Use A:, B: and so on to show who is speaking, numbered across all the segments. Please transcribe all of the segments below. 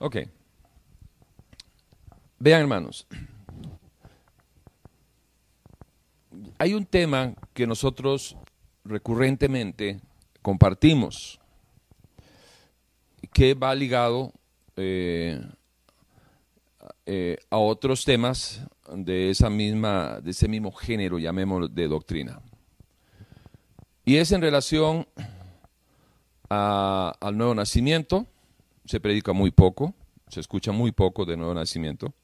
A: Ok. Vean, hermanos. Hay un tema que nosotros recurrentemente compartimos, que va ligado eh, eh, a otros temas de, esa misma, de ese mismo género, llamémoslo, de doctrina. Y es en relación al nuevo nacimiento. Se predica muy poco, se escucha muy poco de nuevo nacimiento.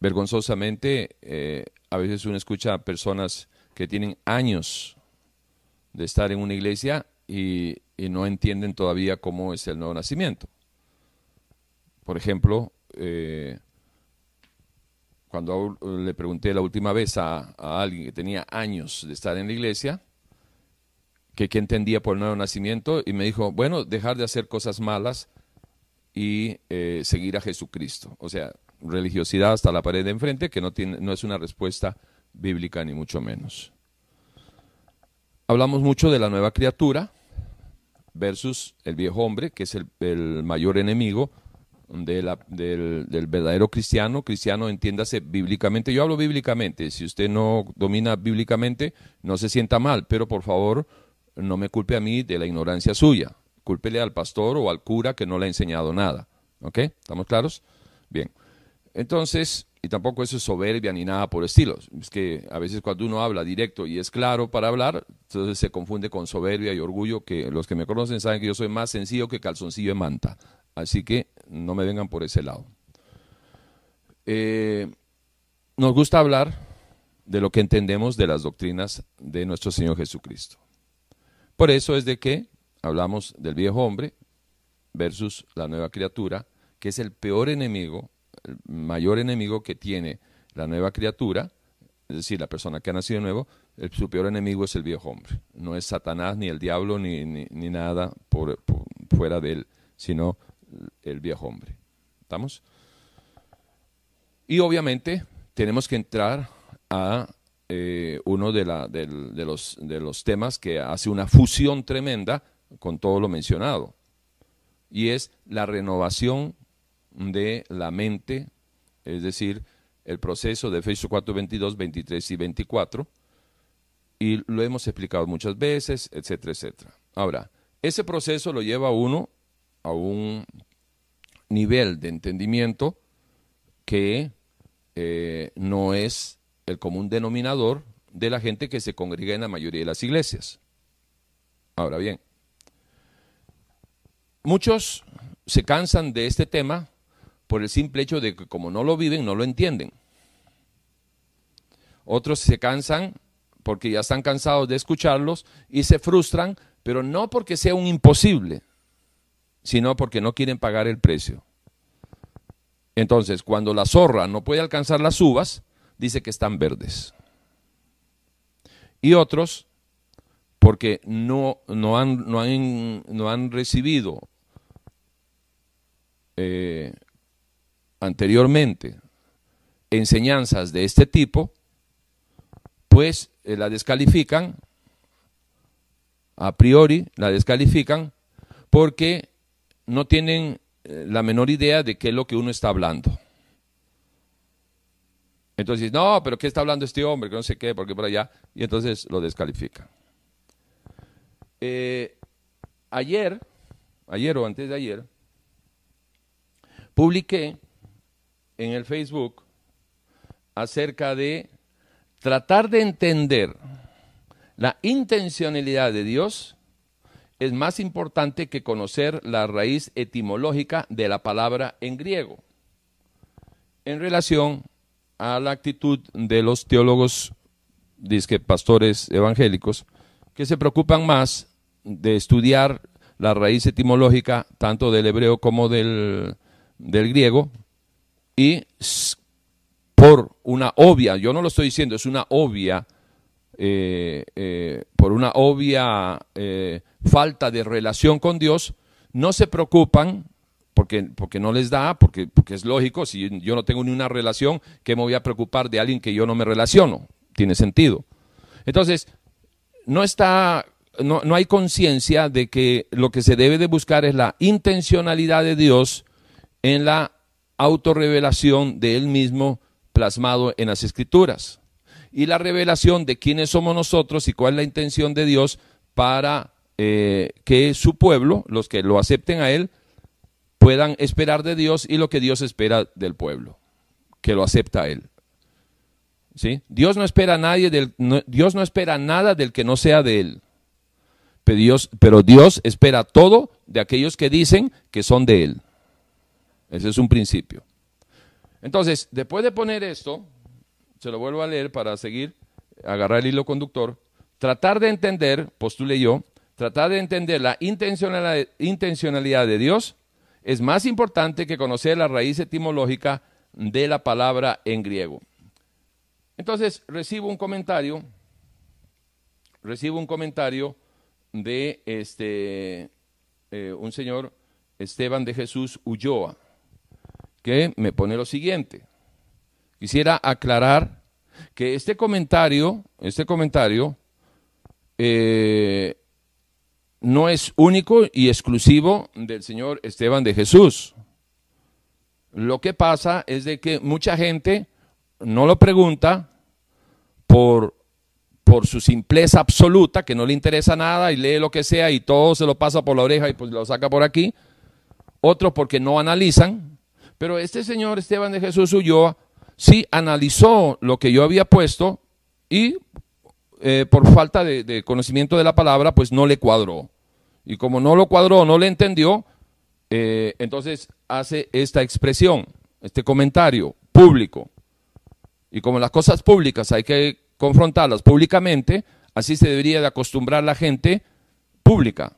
A: Vergonzosamente, eh, a veces uno escucha a personas que tienen años de estar en una iglesia y, no entienden todavía cómo es el nuevo nacimiento. Por ejemplo, eh, cuando le pregunté la última vez a, alguien que tenía años de estar en la iglesia, que qué entendía por el nuevo nacimiento, y me dijo, bueno, dejar de hacer cosas malas y eh, seguir a Jesucristo. O sea, religiosidad hasta la pared de enfrente, que no, tiene, no es una respuesta bíblica ni mucho menos. Hablamos mucho de la nueva criatura versus el viejo hombre, que es el, mayor enemigo del, del, verdadero cristiano. Cristiano, entiéndase bíblicamente. Yo hablo bíblicamente. Si usted no domina bíblicamente, no se sienta mal, pero por favor, no me culpe a mí de la ignorancia suya. Cúlpele al pastor o al cura que no le ha enseñado nada. ¿Ok? ¿Estamos claros? Bien. Entonces, y tampoco eso es soberbia ni nada por estilo. Es que a veces cuando uno habla directo y es claro para hablar, entonces se confunde con soberbia y orgullo, que los que me conocen saben que yo soy más sencillo que calzoncillo de manta. Así que no me vengan por ese lado. Eh, nos gusta hablar de lo que entendemos de las doctrinas de nuestro Señor Jesucristo. Por eso es de que hablamos del viejo hombre versus la nueva criatura, que es el peor enemigo, el mayor enemigo que tiene la nueva criatura, es decir, la persona que ha nacido nuevo, el, su peor enemigo es el viejo hombre. No es Satanás, ni el diablo, ni, ni, nada por, fuera de él, sino el viejo hombre. ¿Estamos? Y obviamente tenemos que entrar a eh, uno de, la, de, los, de los temas que hace una fusión tremenda con todo lo mencionado, y es la renovación de la mente, es decir, el proceso de Efesios 4, 22, 23 y 24, y lo hemos explicado muchas veces, etcétera, etcétera. Ahora, ese proceso lo lleva a uno a un nivel de entendimiento que eh, no es el común denominador de la gente que se congrega en la mayoría de las iglesias. Ahora bien, muchos se cansan de este tema por el simple hecho de que como no lo viven, no lo entienden. Otros se cansan porque ya están cansados de escucharlos y se frustran, pero no porque sea un imposible, sino porque no quieren pagar el precio. Entonces, cuando la zorra no puede alcanzar las uvas, dice que están verdes. Y otros, porque no, no, han, no, han, no han, recibido eh, anteriormente enseñanzas de este tipo, pues eh, la descalifican, a priori la descalifican, porque no tienen eh, la menor idea de qué es lo que uno está hablando. Entonces, no, pero ¿qué está hablando este hombre? Que no sé qué, porque por allá. Y entonces lo descalifica. Eh, ayer, ayer o antes de ayer, publiqué en el Facebook acerca de tratar de entender la intencionalidad de Dios es más importante que conocer la raíz etimológica de la palabra en griego en relación a la actitud de los teólogos, disque pastores evangélicos, que se preocupan más de estudiar la raíz etimológica tanto del hebreo como del, griego y por una obvia, yo no lo estoy diciendo, es una obvia, eh, eh, por una obvia eh, falta de relación con Dios, no se preocupan porque, porque no les da, porque, porque es lógico, si yo no tengo ni una relación, ¿qué me voy a preocupar de alguien que yo no me relaciono? Tiene sentido. Entonces, no está, no, no hay conciencia de que lo que se debe de buscar es la intencionalidad de Dios en la autorrevelación de Él mismo plasmado en las Escrituras. Y la revelación de quiénes somos nosotros y cuál es la intención de Dios para eh, que su pueblo, los que lo acepten a Él, puedan esperar de Dios y lo que Dios espera del pueblo, que lo acepta a Él. ¿Sí? Dios no espera a nadie del, Dios no espera nada del que no sea de Él. Pero Dios, pero Dios espera todo de aquellos que dicen que son de Él. Ese es un principio. Entonces, después de poner esto, se lo vuelvo a leer para seguir, agarrar el hilo conductor, tratar de entender, postule yo, tratar de entender la intencionalidad de Dios es más importante que conocer la raíz etimológica de la palabra en griego. Entonces, recibo un comentario, recibo un comentario de este, eh, un señor Esteban de Jesús Ulloa que me pone lo siguiente. Quisiera aclarar que este comentario, este comentario, eh, no es único y exclusivo del señor Esteban de Jesús. Lo que pasa es de que mucha gente no lo pregunta por, por su simpleza absoluta, que no le interesa nada y lee lo que sea y todo se lo pasa por la oreja y pues lo saca por aquí. Otros porque no analizan pero este señor Esteban de Jesús Ulloa sí analizó lo que yo había puesto y eh, por falta de, conocimiento de la palabra, pues no le cuadró. Y como no lo cuadró, no le entendió, eh, entonces hace esta expresión, este comentario público. Y como las cosas públicas hay que confrontarlas públicamente, así se debería de acostumbrar la gente pública.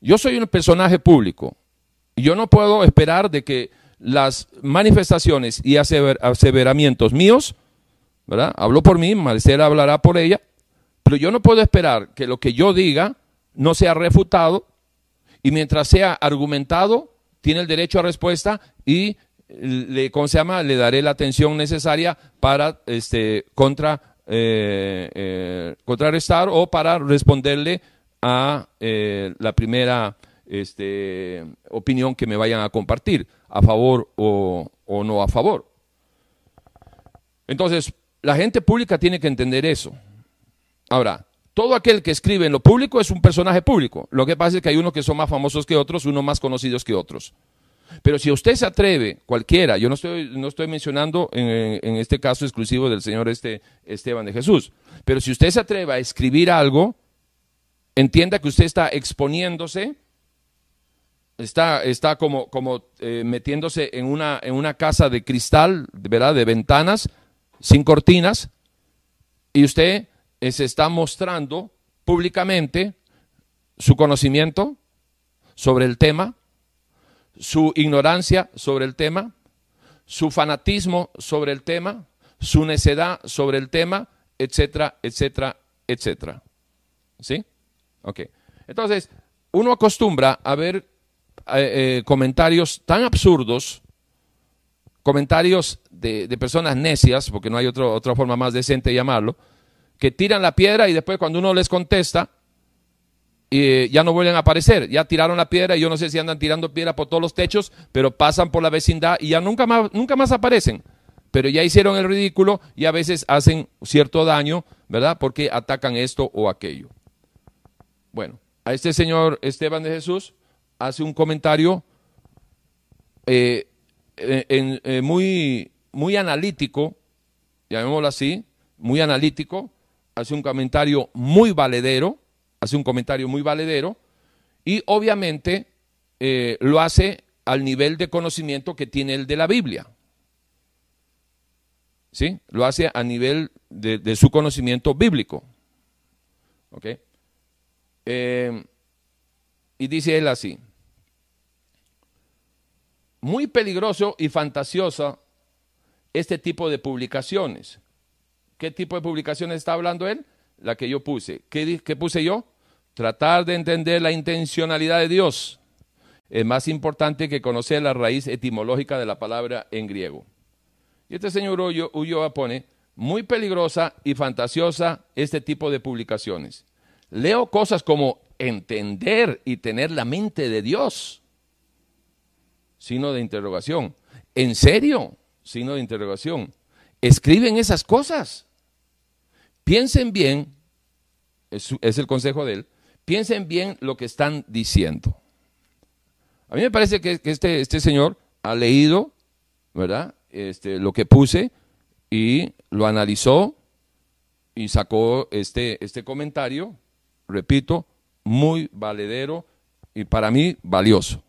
A: Yo soy un personaje público y yo no puedo esperar de que las manifestaciones y aseveramientos míos, ¿verdad? Hablo por mí, Marcela hablará por ella, pero yo no puedo esperar que lo que yo diga no sea refutado y mientras sea argumentado, tiene el derecho a respuesta y le, ¿cómo se llama? le daré la atención necesaria para este, contra, eh, eh, contrarrestar o para responderle a eh, la primera este, opinión que me vayan a compartir a favor o, no a favor. Entonces, la gente pública tiene que entender eso. Ahora, todo aquel que escribe en lo público es un personaje público. Lo que pasa es que hay unos que son más famosos que otros, unos más conocidos que otros. Pero si usted se atreve, cualquiera, yo no estoy, no estoy mencionando en, este caso exclusivo del señor este, Esteban de Jesús, pero si usted se atreve a escribir algo, entienda que usted está exponiéndose está, está como, como eh, metiéndose en una, en una casa de cristal, ¿verdad? De ventanas, sin cortinas, y usted eh, se está mostrando públicamente su conocimiento sobre el tema, su ignorancia sobre el tema, su fanatismo sobre el tema, su necedad sobre el tema, etcétera, etcétera, etcétera. ¿Sí? Ok. Entonces, uno acostumbra a ver eh, eh, comentarios tan absurdos, comentarios de, personas necias, porque no hay otra forma más decente de llamarlo, que tiran la piedra y después cuando uno les contesta, eh, ya no vuelven a aparecer. Ya tiraron la piedra y yo no sé si andan tirando piedra por todos los techos, pero pasan por la vecindad y ya nunca más, nunca más aparecen. Pero ya hicieron el ridículo y a veces hacen cierto daño, ¿verdad? Porque atacan esto o aquello. Bueno, a este señor Esteban de Jesús hace un comentario eh, eh, eh, muy, muy analítico, llamémoslo así, muy analítico, hace un comentario muy valedero, hace un comentario muy valedero, y obviamente lo hace al nivel de conocimiento que tiene el de la Biblia. ¿Sí? Lo hace a nivel de, su conocimiento bíblico. Y dice él así muy peligroso y fantasiosa este tipo de publicaciones. ¿Qué tipo de publicaciones está hablando él? La que yo puse. ¿Qué, puse yo? Tratar de entender la intencionalidad de Dios. Es más importante que conocer la raíz etimológica de la palabra en griego. Y este señor Ulloa pone, muy peligrosa y fantasiosa este tipo de publicaciones. Leo cosas como entender y tener la mente de Dios Signo de interrogación. ¿En serio? Signo de interrogación. Escriben esas cosas. Piensen bien, es, el consejo de él, piensen bien lo que están diciendo. A mí me parece que, este, este señor ha leído, ¿verdad? Este, lo que puse y lo analizó y sacó este, este comentario, repito, muy valedero y para mí valioso.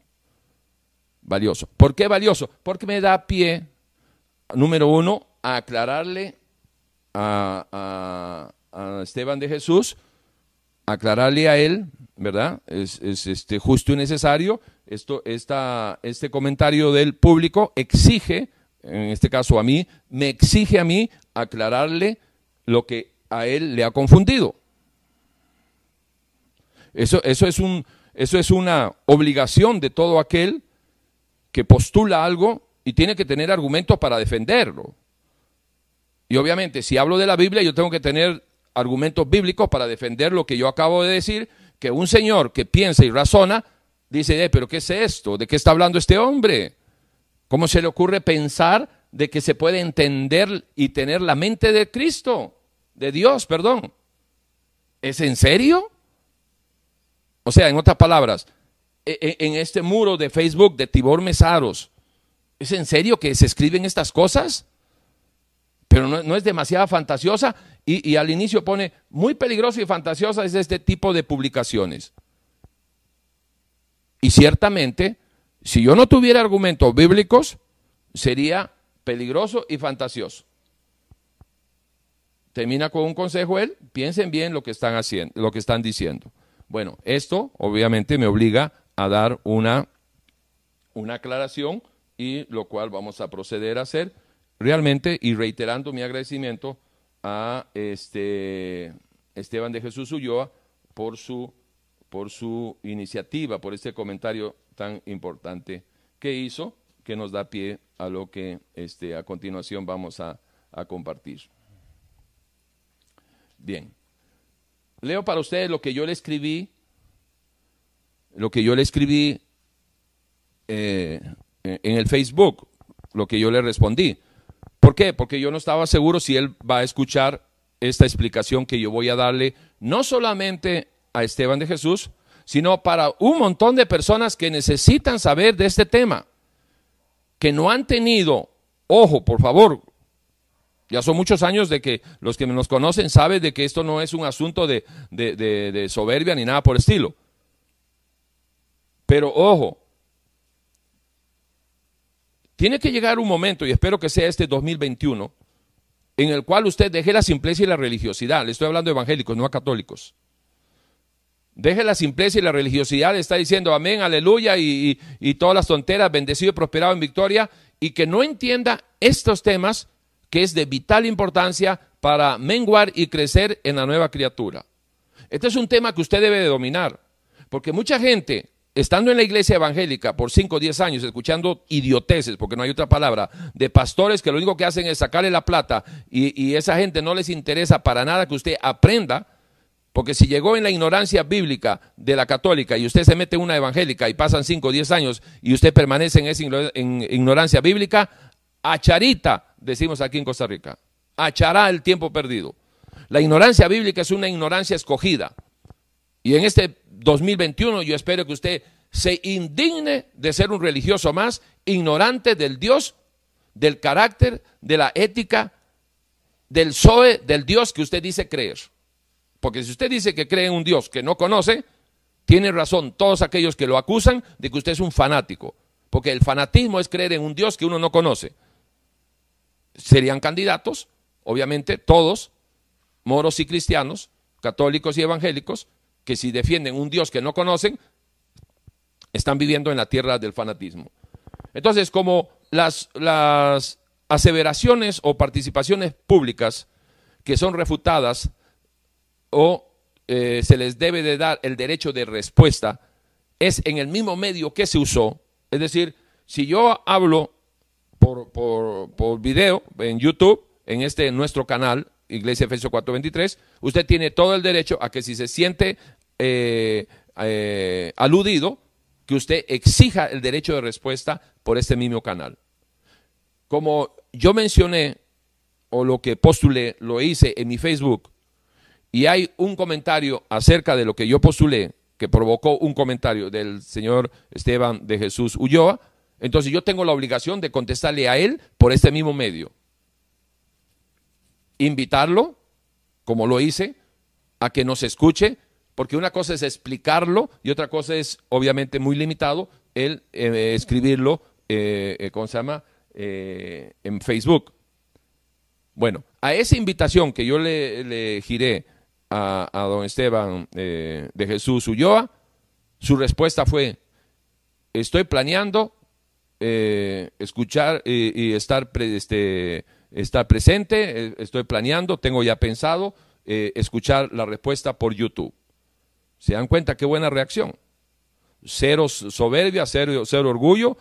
A: Valioso. ¿Por qué valioso? Porque me da pie, número uno, a aclararle a, Esteban de Jesús, aclararle a él, ¿verdad? Es, este, justo y necesario. Esto, esta, este comentario del público exige, en este caso a mí, me exige a mí aclararle lo que a él le ha confundido. Eso, eso, es un, eso es una obligación de todo aquel que postula algo y tiene que tener argumentos para defenderlo. Y obviamente, si hablo de la Biblia, yo tengo que tener argumentos bíblicos para defender lo que yo acabo de decir, que un señor que piensa y razona, dice, eh, pero ¿qué es esto? ¿De qué está hablando este hombre? ¿Cómo se le ocurre pensar de que se puede entender y tener la mente de Cristo, de Dios, perdón? ¿Es en serio? O sea, en otras palabras, en este muro de Facebook de Tibor Mesaros, ¿es en serio que se escriben estas cosas? Pero no, es demasiada fantasiosa y, al inicio pone muy peligrosa y fantasiosa es este tipo de publicaciones. Y ciertamente, si yo no tuviera argumentos bíblicos, sería peligroso y fantasioso. Termina con un consejo él, piensen bien lo que están haciendo, lo que están diciendo. Bueno, esto obviamente me obliga a dar una, una aclaración y lo cual vamos a proceder a hacer realmente y reiterando mi agradecimiento a este Esteban de Jesús Ulloa por su, por su iniciativa, por este comentario tan importante que hizo, que nos da pie a lo que este, a continuación vamos a, a compartir. Bien. Leo para ustedes lo que yo le escribí, lo que yo le escribí eh, en el Facebook, lo que yo le respondí. ¿Por qué? Porque yo no estaba seguro si él va a escuchar esta explicación que yo voy a darle, no solamente a Esteban de Jesús, sino para un montón de personas que necesitan saber de este tema, que no han tenido, ojo, por favor, ya son muchos años de que los que nos conocen saben de que esto no es un asunto de, de, soberbia ni nada por estilo. Pero ojo, tiene que llegar un momento, y espero que sea este 2021, en el cual usted deje la simpleza y la religiosidad. Le estoy hablando de evangélicos, no a católicos. Deje la simpleza y la religiosidad, está diciendo amén, aleluya y, y todas las tonteras, bendecido y prosperado en victoria, y que no entienda estos temas que es de vital importancia para menguar y crecer en la nueva criatura. Este es un tema que usted debe de dominar, porque mucha gente, estando en la iglesia evangélica por 5 o 10 años, escuchando idioteces, porque no hay otra palabra, de pastores que lo único que hacen es sacarle la plata y, y esa gente no les interesa para nada que usted aprenda, porque si llegó en la ignorancia bíblica de la católica y usted se mete en una evangélica y pasan 5 o 10 años y usted permanece en esa ignorancia bíblica, acharita decimos aquí en Costa Rica. Achará el tiempo perdido. La ignorancia bíblica es una ignorancia escogida. Y en este 2021 yo espero que usted se indigne de ser un religioso más, ignorante del Dios, del carácter, de la ética, del Zoe, del Dios que usted dice creer. Porque si usted dice que cree en un Dios que no conoce, tiene razón todos aquellos que lo acusan de que usted es un fanático. Porque el fanatismo es creer en un Dios que uno no conoce serían candidatos, obviamente todos, moros y cristianos, católicos y evangélicos, que si defienden un Dios que no conocen, están viviendo en la tierra del fanatismo. Entonces, como las, las aseveraciones o participaciones públicas que son refutadas o eh, se les debe de dar el derecho de respuesta, es en el mismo medio que se usó. Es decir, si yo hablo por, por, por video en YouTube, en este nuestro canal, Iglesia Efesios 423, usted tiene todo el derecho a que si se siente eh, eh, aludido, que usted exija el derecho de respuesta por este mismo canal. Como yo mencioné, o lo que postulé, lo hice en mi Facebook, y hay un comentario acerca de lo que yo postulé, que provocó un comentario del señor Esteban de Jesús Ulloa, entonces yo tengo la obligación de contestarle a él por este mismo medio. Invitarlo, como lo hice, a que nos escuche, porque una cosa es explicarlo y otra cosa es, obviamente, muy limitado, el eh, escribirlo, eh, eh, ¿cómo se llama?, en Facebook. Bueno, a esa invitación que yo le giré a, don Esteban eh, de Jesús Ulloa, su respuesta fue, estoy planeando eh, escuchar y estar, este, estar presente, eh, estoy planeando, tengo ya pensado escuchar la respuesta por YouTube. ¿Se dan cuenta qué buena reacción? Cero soberbia, cero, cero orgullo.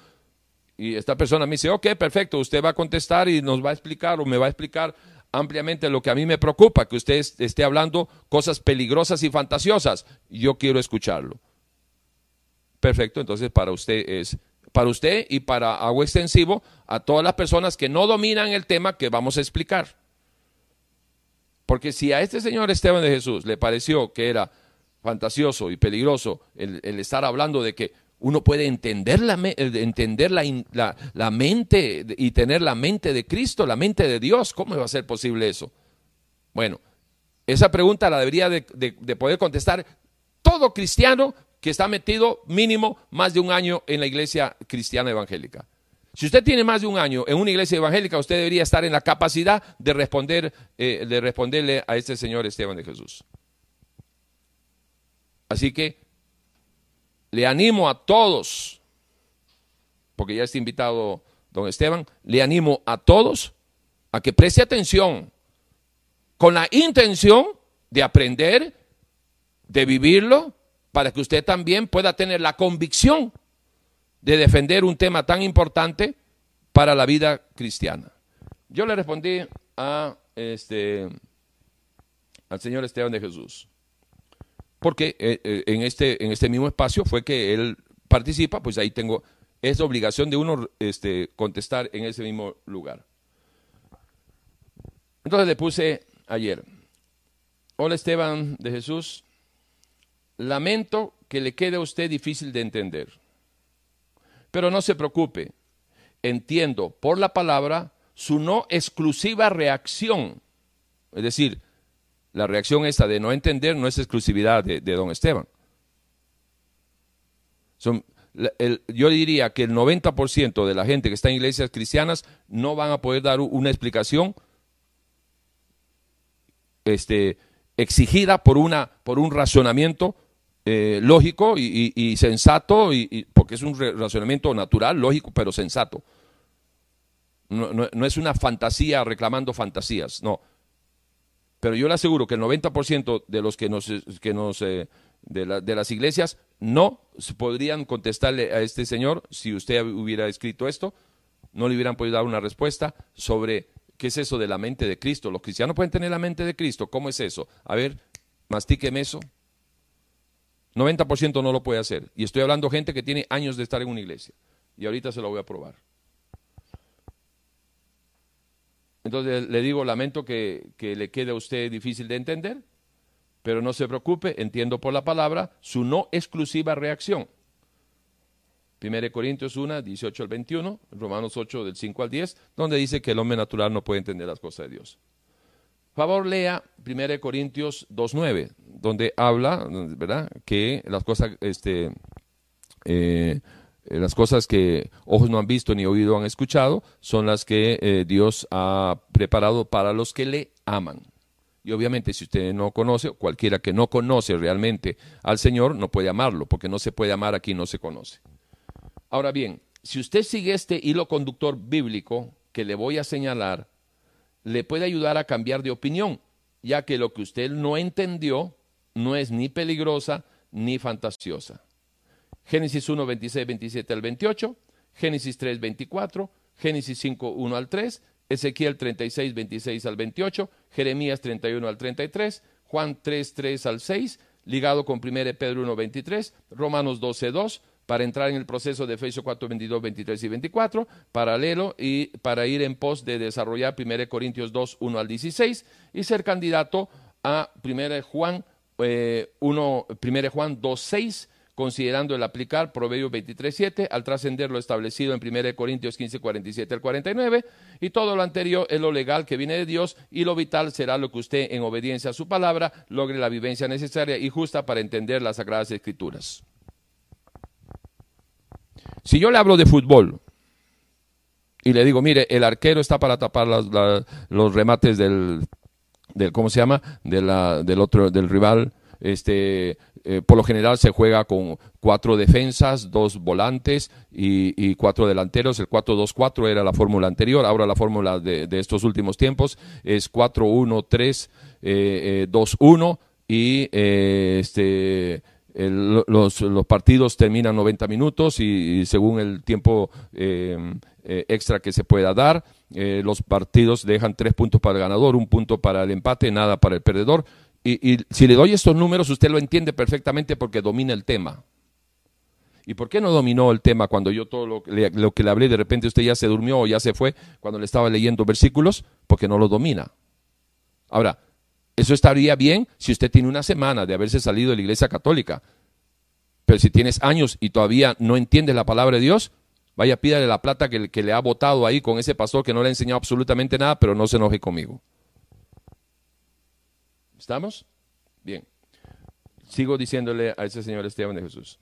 A: Y esta persona me dice, ok, perfecto, usted va a contestar y nos va a explicar o me va a explicar ampliamente lo que a mí me preocupa, que usted esté hablando cosas peligrosas y fantasiosas. Yo quiero escucharlo. Perfecto, entonces para usted es, para usted y para agua extensivo, a todas las personas que no dominan el tema que vamos a explicar. Porque si a este señor Esteban de Jesús le pareció que era fantasioso y peligroso el, estar hablando de que uno puede entender, la, entender la, la, mente y tener la mente de Cristo, la mente de Dios. ¿Cómo va a ser posible eso? Bueno, esa pregunta la debería de, de, poder contestar todo cristiano que está metido mínimo más de un año en la iglesia cristiana evangélica. Si usted tiene más de un año en una iglesia evangélica, usted debería estar en la capacidad de responder, eh, de responderle a este señor Esteban de Jesús. Así que le animo a todos, porque ya está invitado don Esteban, le animo a todos a que preste atención con la intención de aprender, de vivirlo, para que usted también pueda tener la convicción de defender un tema tan importante para la vida cristiana. Yo le respondí a este al señor Esteban de Jesús porque eh, eh, en, este, en este mismo espacio fue que él participa, pues ahí tengo, es obligación de uno este, contestar en ese mismo lugar. Entonces le puse ayer, hola Esteban de Jesús, lamento que le quede a usted difícil de entender, pero no se preocupe, entiendo por la palabra su no exclusiva reacción, es decir, la reacción esta de no entender no es exclusividad de, don Esteban. yo diría que el 90% de la gente que está en iglesias cristianas no van a poder dar una explicación este, exigida por, una, por un razonamiento eh, lógico y, sensato, y, porque es un razonamiento natural, lógico, pero sensato. no es una fantasía reclamando fantasías, no pero yo le aseguro que el 90% de los que nos, que nos eh, de, las iglesias no podrían contestarle a este señor si usted hubiera escrito esto, no le hubieran podido dar una respuesta sobre qué es eso de la mente de Cristo. Los cristianos pueden tener la mente de Cristo, ¿cómo es eso? A ver, mastíqueme eso. 90% no lo puede hacer. Y estoy hablando gente que tiene años de estar en una iglesia. Y ahorita se lo voy a probar. Entonces le digo, lamento que, le quede a usted difícil de entender, pero no se preocupe, entiendo por la palabra su no exclusiva reacción. 1 Corintios 1, 18 al 21, Romanos 8, del 5 al 10, donde dice que el hombre natural no puede entender las cosas de Dios. Favor lea 1 Corintios 2, 9, donde habla, ¿verdad?, que las cosas, este, eh, las cosas que ojos no han visto ni oído han escuchado son las que eh, Dios ha preparado para los que le aman. Y obviamente si usted no conoce, cualquiera que no conoce realmente al Señor, no puede amarlo, porque no se puede amar aquí no se conoce. Ahora bien, si usted sigue este hilo conductor bíblico que le voy a señalar, le puede ayudar a cambiar de opinión, ya que lo que usted no entendió no es ni peligrosa ni fantasiosa. Génesis 1, 26, 27 al 28, Génesis 3, 24, Génesis 5, 1 al 3, Ezequiel 36, 26 al 28, Jeremías 31 al 33, Juan 3, 3 al 6, ligado con 1 Pedro 1, 23, Romanos 12, 2, para entrar en el proceso de Efesios 4, 22, 23 y 24, paralelo y para ir en pos de desarrollar 1 Corintios 2, 1 al 16 y ser candidato a 1 Juan, eh, 1, 1 Juan 2, 6 considerando el aplicar Proverbios 23.7 al trascender lo establecido en 1 Corintios 15, 47 al 49, y todo lo anterior es lo legal que viene de Dios, y lo vital será lo que usted, en obediencia a su palabra, logre la vivencia necesaria y justa para entender las Sagradas Escrituras. Si yo le hablo de fútbol y le digo, mire, el arquero está para tapar los remates del, del, ¿cómo se llama? De la, del otro, del rival, este, eh, por lo general se juega con cuatro defensas, dos volantes y, cuatro delanteros. El 4-2-4 era la fórmula anterior, ahora la fórmula de, estos últimos tiempos es 4-1-3-2-1 eh, eh, y este, los, partidos terminan 90 minutos y, según el tiempo extra que se pueda dar, los partidos dejan tres puntos para el ganador, un punto para el empate, nada para el perdedor y, si le doy estos números, usted lo entiende perfectamente porque domina el tema. ¿Y por qué no dominó el tema cuando yo todo lo, lo, que le hablé, de repente usted ya se durmió o ya se fue cuando le estaba leyendo versículos? Porque no lo domina. Ahora, eso estaría bien si usted tiene una semana de haberse salido de la iglesia católica. Pero si tienes años y todavía no entiendes la palabra de Dios, vaya, pídale la plata que, que le ha votado ahí con ese pastor que no le ha enseñado absolutamente nada, pero no se enoje conmigo. ¿Estamos? Bien. Sigo diciéndole a ese señor Esteban de Jesús.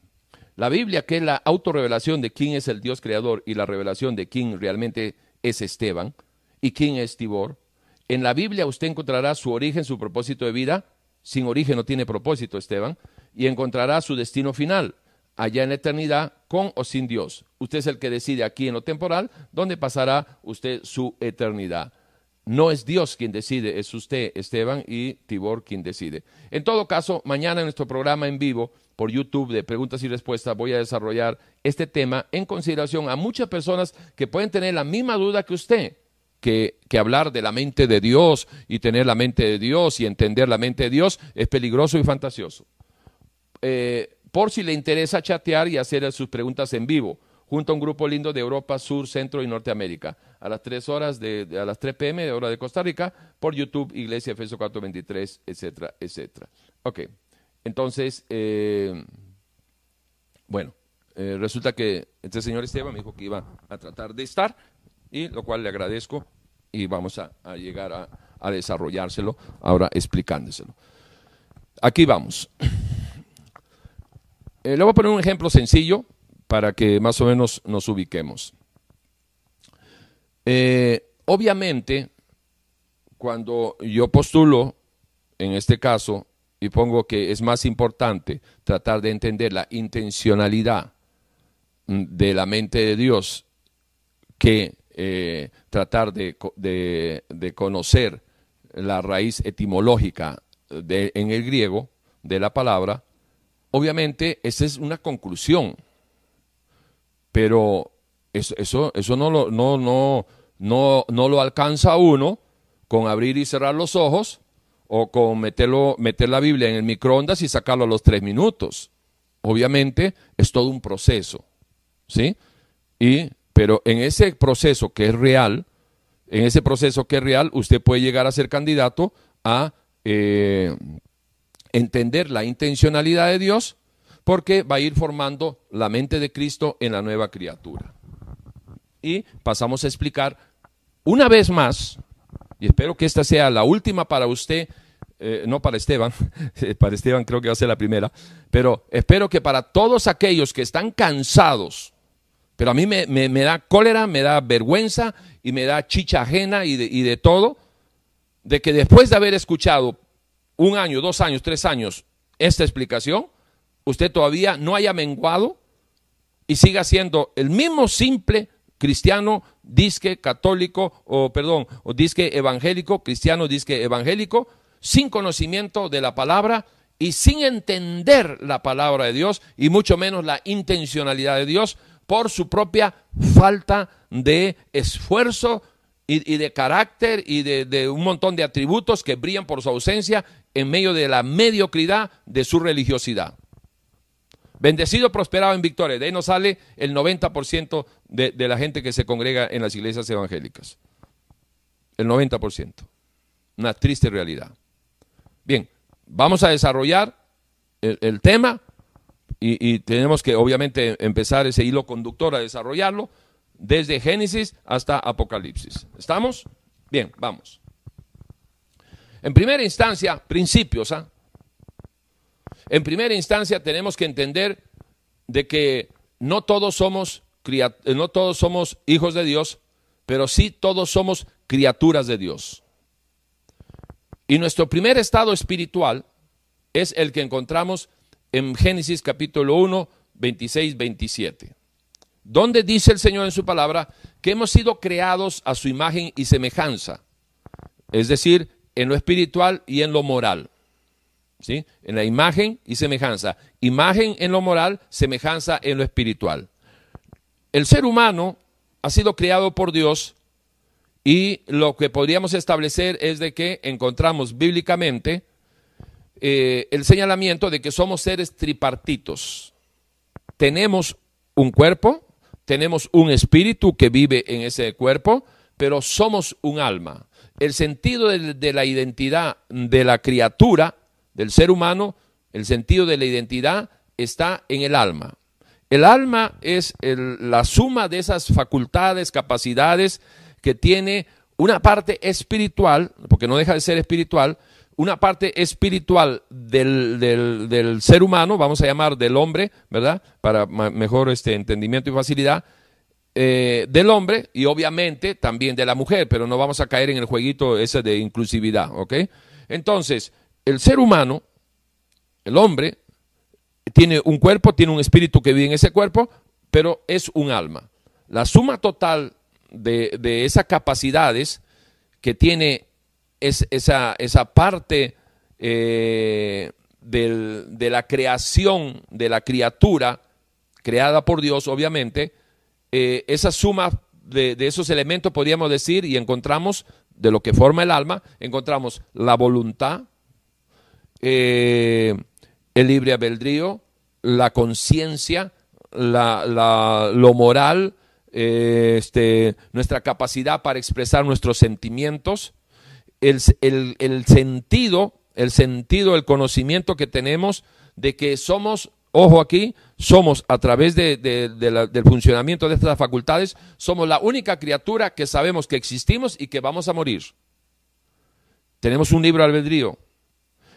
A: La Biblia, que es la autorrevelación de quién es el Dios creador y la revelación de quién realmente es Esteban y quién es Tibor, en la Biblia usted encontrará su origen, su propósito de vida. Sin origen no tiene propósito, Esteban. Y encontrará su destino final, allá en la eternidad, con o sin Dios. Usted es el que decide aquí en lo temporal, dónde pasará usted su eternidad. No es Dios quien decide, es usted, Esteban, y Tibor quien decide. En todo caso, mañana en nuestro programa en vivo por YouTube de preguntas y respuestas voy a desarrollar este tema en consideración a muchas personas que pueden tener la misma duda que usted. Que, hablar de la mente de Dios y tener la mente de Dios y entender la mente de Dios es peligroso y fantasioso. Eh, por si le interesa chatear y hacer sus preguntas en vivo junto a un grupo lindo de Europa, Sur, Centro y Norteamérica. A las 3 horas de, a las 3 pm de hora de Costa Rica, por YouTube, Iglesia Efeso 423, etcétera, etcétera. Ok, entonces, eh, bueno, eh, resulta que este señor Esteban me dijo que iba a tratar de estar, y lo cual le agradezco, y vamos a, llegar a, desarrollárselo ahora explicándoselo. Aquí vamos. Eh, le voy a poner un ejemplo sencillo para que más o menos nos ubiquemos. Eh, obviamente, cuando yo postulo, en este caso, y pongo que es más importante tratar de entender la intencionalidad de la mente de Dios que eh, tratar de, conocer la raíz etimológica en el griego de la palabra, obviamente esa es una conclusión pero eso, eso, eso no, lo, no, no, no, no lo alcanza uno con abrir y cerrar los ojos o con meterlo, meter la Biblia en el microondas y sacarlo a los tres minutos. Obviamente es todo un proceso, ¿sí? Y, pero en ese proceso que es real, en ese proceso que es real, usted puede llegar a ser candidato a eh, entender la intencionalidad de Dios porque va a ir formando la mente de Cristo en la nueva criatura. Y pasamos a explicar una vez más, y espero que esta sea la última para usted, eh, no para Esteban, para Esteban creo que va a ser la primera, pero espero que para todos aquellos que están cansados, pero a mí me, da cólera, me da vergüenza y me da chicha ajena y de, y de todo, de que después de haber escuchado un año, dos años, tres años esta explicación, usted todavía no haya menguado y siga siendo el mismo simple cristiano, disque católico, o perdón, o disque evangélico, cristiano, disque evangélico, sin conocimiento de la palabra y sin entender la palabra de Dios y mucho menos la intencionalidad de Dios por su propia falta de esfuerzo y, de carácter y de un montón de atributos que brillan por su ausencia en medio de la mediocridad de su religiosidad. Bendecido, prosperado en victoria. De ahí nos sale el 90% de, de la gente que se congrega en las iglesias evangélicas. El 90%. Una triste realidad. Bien, vamos a desarrollar el, el tema y, tenemos que obviamente empezar ese hilo conductor a desarrollarlo desde Génesis hasta Apocalipsis. ¿Estamos? Bien, vamos. En primera instancia, principios. ¿ah? En primera instancia tenemos que entender de que no todos somos no todos somos hijos de Dios, pero sí todos somos criaturas de Dios. Y nuestro primer estado espiritual es el que encontramos en Génesis capítulo 1, 26, 27. Donde dice el Señor en su palabra que hemos sido creados a su imagen y semejanza. Es decir, en lo espiritual y en lo moral. ¿Sí? En la imagen y semejanza. Imagen en lo moral, semejanza en lo espiritual. El ser humano ha sido creado por Dios y lo que podríamos establecer es de que encontramos bíblicamente eh, el señalamiento de que somos seres tripartitos. Tenemos un cuerpo, tenemos un espíritu que vive en ese cuerpo, pero somos un alma el sentido de, la identidad de la criatura, del ser humano, el sentido de la identidad está en el alma. El alma es la suma de esas facultades, capacidades que tiene una parte espiritual, porque no deja de ser espiritual, una parte espiritual del, del, ser humano, vamos a llamar del hombre, ¿verdad? Para mejor este entendimiento y facilidad, eh, del hombre y obviamente también de la mujer, pero no vamos a caer en el jueguito ese de inclusividad, ¿ok? Entonces, el ser humano, el hombre, tiene un cuerpo, tiene un espíritu que vive en ese cuerpo, pero es un alma. La suma total de, esas capacidades que tiene es, esa, esa, parte eh, de la creación de la criatura, creada por Dios, obviamente, eh, esa suma de, esos elementos, podríamos decir, y encontramos de lo que forma el alma, encontramos la voluntad, eh, el libre albedrío, la conciencia, lo moral, este, nuestra capacidad para expresar nuestros sentimientos, el, el, sentido, el sentido, el conocimiento que tenemos de que somos ojo aquí, somos a través del funcionamiento de estas facultades, somos la única criatura que sabemos que existimos y que vamos a morir. Tenemos un libro albedrío,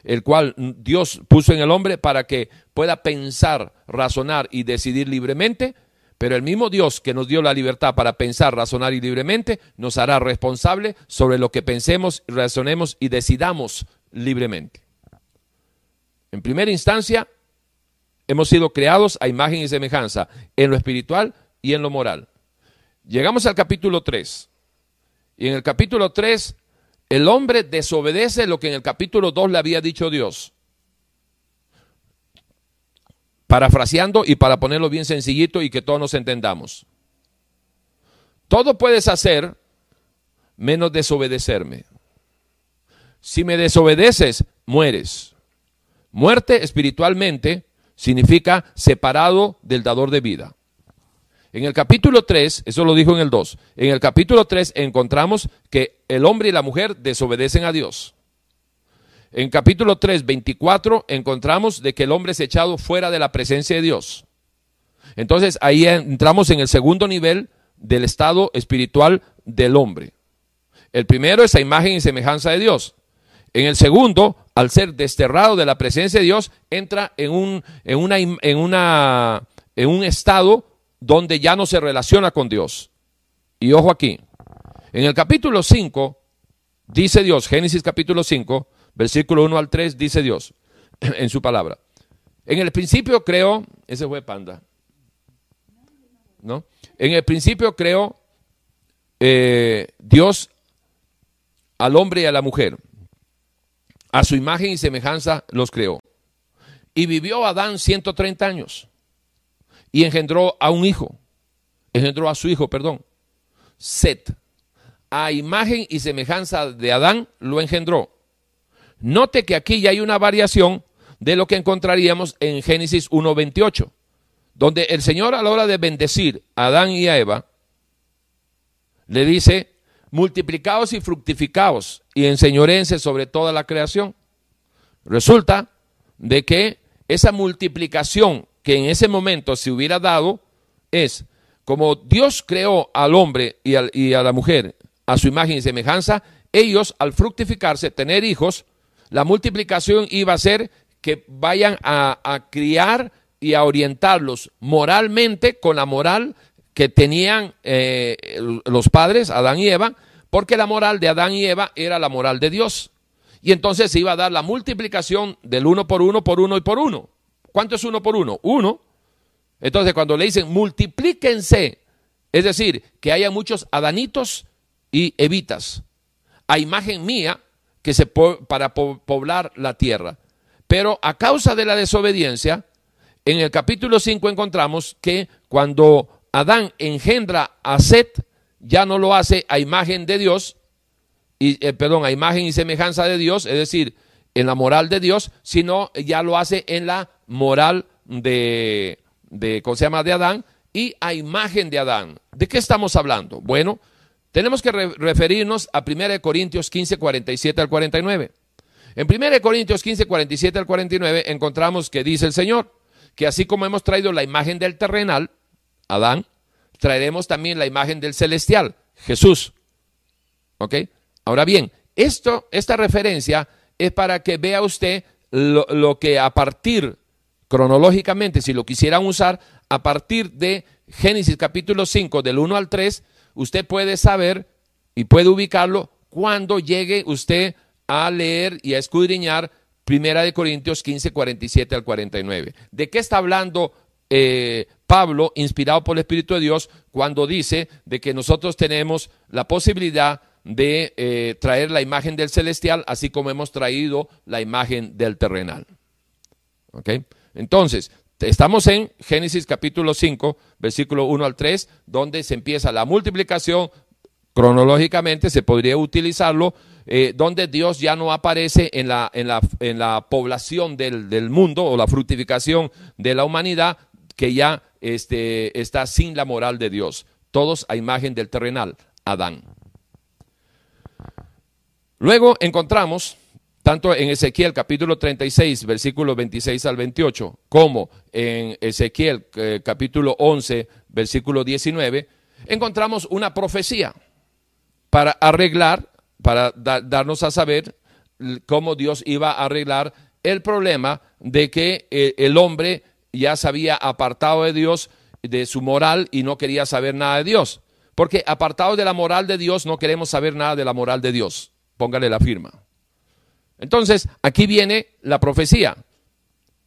A: el cual Dios puso en el hombre para que pueda pensar, razonar y decidir libremente, pero el mismo Dios que nos dio la libertad para pensar, razonar y libremente, nos hará responsable sobre lo que pensemos, razonemos y decidamos libremente. En primera instancia, Hemos sido creados a imagen y semejanza en lo espiritual y en lo moral. Llegamos al capítulo 3. Y en el capítulo 3, el hombre desobedece lo que en el capítulo 2 le había dicho Dios. Parafraseando y para ponerlo bien sencillito y que todos nos entendamos. Todo puedes hacer menos desobedecerme. Si me desobedeces, mueres. Muerte espiritualmente significa separado del dador de vida. En el capítulo 3, eso lo dijo en el 2, en el capítulo 3 encontramos que el hombre y la mujer desobedecen a Dios. En capítulo 3, 24, encontramos de que el hombre es echado fuera de la presencia de Dios. Entonces ahí entramos en el segundo nivel del estado espiritual del hombre. El primero es la imagen y semejanza de Dios. En el segundo, al ser desterrado de la presencia de Dios, entra en un, en una, en una, en un estado donde ya no se relaciona con Dios. Y ojo aquí, en el capítulo 5, dice Dios, Génesis capítulo 5, versículo 1 al 3, dice Dios en su palabra. En el principio creó, ese fue Panda, ¿no? En el principio creó eh, Dios al hombre y a la mujer. A su imagen y semejanza los creó. Y vivió Adán 130 años. Y engendró a un hijo. Engendró a su hijo, perdón. Set. A imagen y semejanza de Adán lo engendró. Note que aquí ya hay una variación de lo que encontraríamos en Génesis 1.28, donde el Señor a la hora de bendecir a Adán y a Eva, le dice, multiplicaos y fructificaos y enseñorense sobre toda la creación. Resulta de que esa multiplicación que en ese momento se hubiera dado es como Dios creó al hombre y, a la mujer a su imagen y semejanza, ellos al fructificarse, tener hijos, la multiplicación iba a ser que vayan a, criar y a orientarlos moralmente con la moral que tenían eh, los padres, Adán y Eva, porque la moral de Adán y Eva era la moral de Dios. Y entonces se iba a dar la multiplicación del uno por uno, por uno y por uno. ¿Cuánto es uno por uno? Uno. Entonces cuando le dicen multiplíquense, es decir, que haya muchos adanitos y evitas, a imagen mía, que se para poblar la tierra. Pero a causa de la desobediencia, en el capítulo 5 encontramos que cuando Adán engendra a Set, ya no lo hace a imagen de Dios, y, eh, perdón, a imagen y semejanza de Dios, es decir, en la moral de Dios, sino ya lo hace en la moral de, de ¿cómo se llama?, de Adán, y a imagen de Adán. ¿De qué estamos hablando? Bueno, tenemos que referirnos a 1 Corintios 15, 47 al 49. En 1 Corintios 15, 47 al 49 encontramos que dice el Señor, que así como hemos traído la imagen del terrenal, Adán, traeremos también la imagen del celestial, Jesús. ¿Ok? Ahora bien, esto, esta referencia es para que vea usted lo, lo que a partir, cronológicamente, si lo quisieran usar, a partir de Génesis capítulo 5, del 1 al 3, usted puede saber y puede ubicarlo cuando llegue usted a leer y a escudriñar Primera de Corintios 15, 47 al 49. ¿De qué está hablando eh, Pablo, inspirado por el Espíritu de Dios, cuando dice de que nosotros tenemos la posibilidad de eh, traer la imagen del celestial, así como hemos traído la imagen del terrenal? ¿Ok? Entonces, Estamos en Génesis capítulo 5, versículo 1 al 3, donde se empieza la multiplicación, cronológicamente se podría utilizarlo, eh, donde Dios ya no aparece en la, en la, en la población del, del, mundo o la fructificación de la humanidad, que ya este, está sin la moral de Dios. Todos a imagen del terrenal, Adán. Luego encontramos tanto en Ezequiel capítulo 36, versículos 26 al 28, como en Ezequiel eh, capítulo 11, versículo 19, encontramos una profecía para arreglar, para darnos a saber cómo Dios iba a arreglar el problema de que eh, el hombre ya se había apartado de Dios, de su moral, y no quería saber nada de Dios. Porque apartado de la moral de Dios, no queremos saber nada de la moral de Dios. Póngale la firma. Entonces, aquí viene la profecía.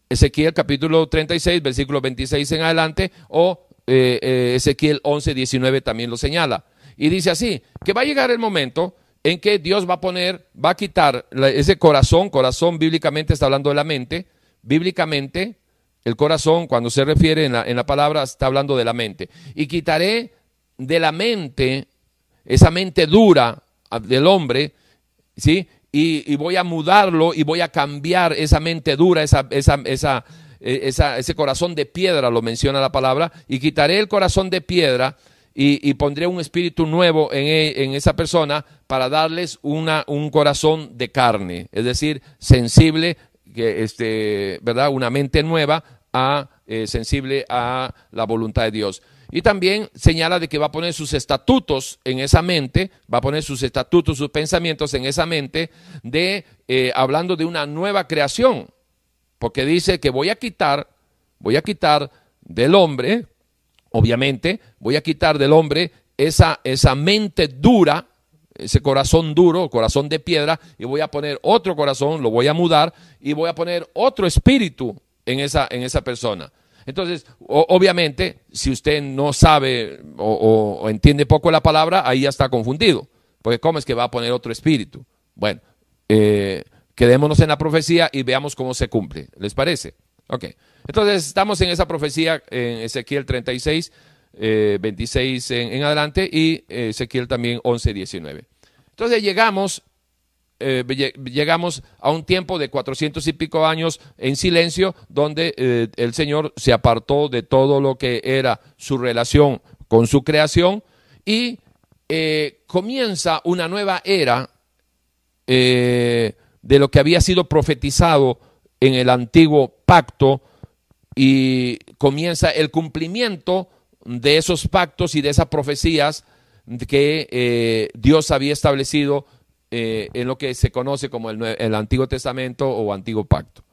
A: Ezequiel capítulo 36, versículo 26 en adelante, o eh, eh, Ezequiel 11, 19 también lo señala. Y dice así, que va a llegar el momento en que Dios va a poner, va a quitar ese corazón, corazón bíblicamente está hablando de la mente, bíblicamente el corazón cuando se refiere en la, en la palabra está hablando de la mente. Y quitaré de la mente, esa mente dura del hombre, ¿sí? Y, voy a mudarlo y voy a cambiar esa mente dura, esa, esa, esa, e, ese corazón de piedra, lo menciona la palabra, y quitaré el corazón de piedra y, pondré un espíritu nuevo en, e, en, esa persona para darles una, un corazón de carne, es decir, sensible, que, este, ¿verdad? Una mente nueva, a, eh, sensible a la voluntad de Dios. Y también señala de que va a poner sus estatutos en esa mente, va a poner sus estatutos, sus pensamientos en esa mente, de eh, hablando de una nueva creación, porque dice que voy a quitar, voy a quitar del hombre, obviamente, voy a quitar del hombre esa, esa mente dura, ese corazón duro, corazón de piedra, y voy a poner otro corazón, lo voy a mudar, y voy a poner otro espíritu en esa, en esa persona. Entonces, obviamente, si usted no sabe o, entiende poco la palabra, ahí ya está confundido. Porque ¿cómo es que va a poner otro espíritu? Bueno, eh, quedémonos en la profecía y veamos cómo se cumple. ¿Les parece? Ok. Entonces, estamos en esa profecía en Ezequiel 36, 26 eh, en, en, adelante y Ezequiel también 11, 19. Entonces, llegamos eh, llegamos a un tiempo de cuatrocientos y pico años en silencio, donde eh, el Señor se apartó de todo lo que era su relación con su creación y eh, comienza una nueva era de lo que había sido profetizado en el antiguo pacto y comienza el cumplimiento de esos pactos y de esas profecías que Dios había establecido eh, en lo que se conoce como el, Antiguo Testamento o Antiguo Pacto.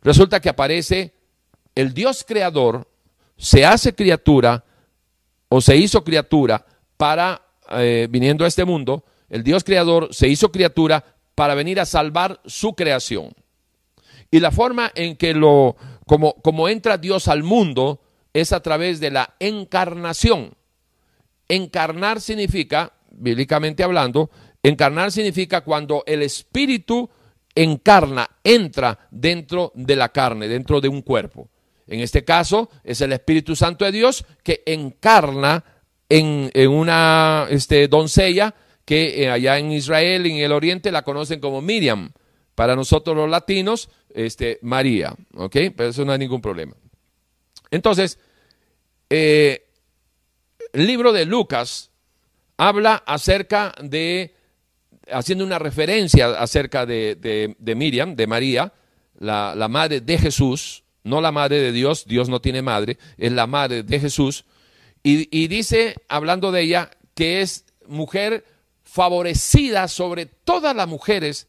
A: Resulta que aparece el Dios creador, se hace criatura o se hizo criatura para, eh, viniendo a este mundo, el Dios creador se hizo criatura para venir a salvar su creación. Y la forma en que lo, como, como entra Dios al mundo, es a través de la encarnación. Encarnar significa, bíblicamente hablando, Encarnar significa cuando el espíritu encarna, entra dentro de la carne, dentro de un cuerpo. En este caso es el Espíritu Santo de Dios que encarna en, una este, doncella que eh, allá en Israel, en el oriente, la conocen como Miriam. Para nosotros los latinos, este, María. ¿Ok? Pero eso no hay ningún problema. Entonces, eh, el libro de Lucas habla acerca de haciendo una referencia acerca de, Miriam, de María, la, madre de Jesús, no la madre de Dios, Dios no tiene madre, es la madre de Jesús, y, y dice, hablando de ella, que es mujer favorecida sobre todas las mujeres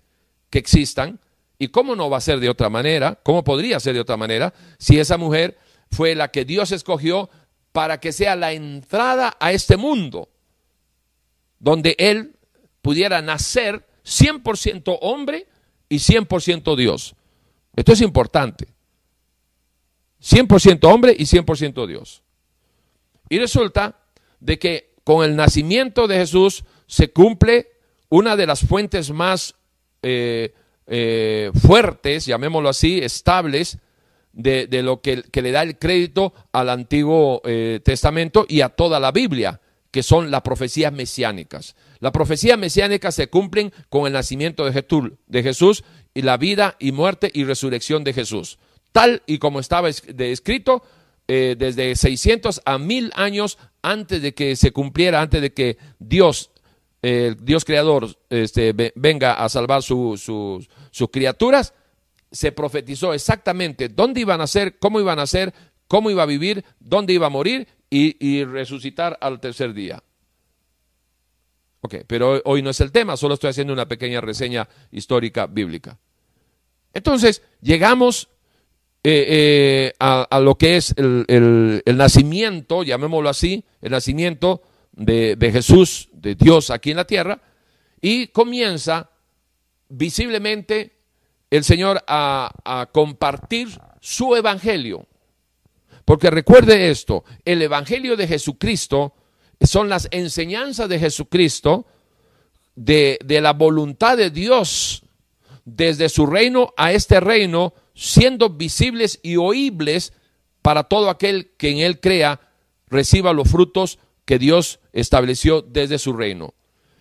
A: que existan, y cómo no va a ser de otra manera, cómo podría ser de otra manera, si esa mujer fue la que Dios escogió para que sea la entrada a este mundo, donde Él pudiera nacer 100% hombre y 100% Dios. Esto es importante. 100% hombre y 100% Dios. Y resulta de que con el nacimiento de Jesús se cumple una de las fuentes más eh, eh, fuertes, llamémoslo así, estables, de, lo que, le da el crédito al Antiguo eh, Testamento y a toda la Biblia, que son las profecías mesiánicas. Las profecías mesiánicas se cumplen con el nacimiento de Jesús y la vida y muerte y resurrección de Jesús. Tal y como estaba escrito eh, desde 600 a 1000 años antes de que se cumpliera, antes de que Dios, Dios creador, este, venga a salvar sus criaturas, se profetizó exactamente dónde iban a ser, cómo iban a ser, cómo iba a vivir, dónde iba a morir y, resucitar al tercer día. Pero hoy no es el tema, solo estoy haciendo una pequeña reseña histórica bíblica. Entonces, llegamos eh, eh, a, lo que es el, nacimiento, llamémoslo así, el nacimiento de, Jesús, de Dios aquí en la tierra, y comienza visiblemente el Señor a compartir su evangelio. Porque recuerde esto, el Evangelio de Jesucristo son las enseñanzas de Jesucristo de, la voluntad de Dios desde su reino a este reino, siendo visibles y oíbles para todo aquel que en él crea, reciba los frutos que Dios estableció desde su reino.